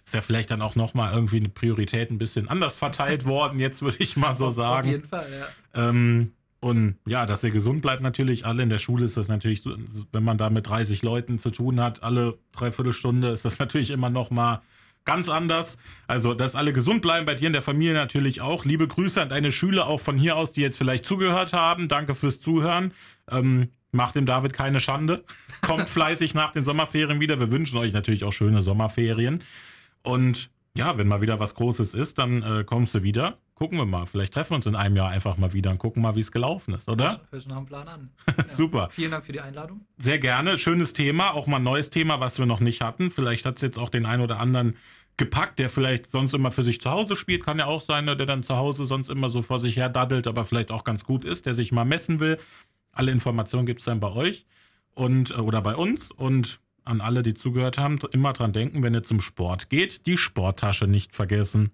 ist ja vielleicht dann auch nochmal irgendwie eine Priorität ein bisschen anders verteilt worden, jetzt würde ich mal so sagen. Auf jeden Fall, ja. Ähm, und ja, dass ihr gesund bleibt natürlich. Alle in der Schule ist das natürlich, so, wenn man da mit 30 Leuten zu tun hat, alle dreiviertel Stunde ist das natürlich immer nochmal ganz anders. Also, dass alle gesund bleiben, bei dir in der Familie natürlich auch. Liebe Grüße an deine Schüler auch von hier aus, die jetzt vielleicht zugehört haben. Danke fürs Zuhören. Ähm, Macht dem David keine Schande. Kommt fleißig nach den Sommerferien wieder. Wir wünschen euch natürlich auch schöne Sommerferien. Und ja, wenn mal wieder was Großes ist, dann äh, kommst du wieder. Gucken wir mal. Vielleicht treffen wir uns in einem Jahr einfach mal wieder und gucken mal, wie es gelaufen ist, oder? Hör schon nach dem Plan an. Ja. Super. Vielen Dank für die Einladung. Sehr gerne. Schönes Thema. Auch mal ein neues Thema, was wir noch nicht hatten. Vielleicht hat es jetzt auch den einen oder anderen gepackt, der vielleicht sonst immer für sich zu Hause spielt. Kann ja auch sein, ne, der dann zu Hause sonst immer so vor sich her daddelt, aber vielleicht auch ganz gut ist, der sich mal messen will. Alle Informationen gibt es dann bei euch und äh, oder bei uns. Und an alle, die zugehört haben, immer dran denken, wenn ihr zum Sport geht, die Sporttasche nicht vergessen.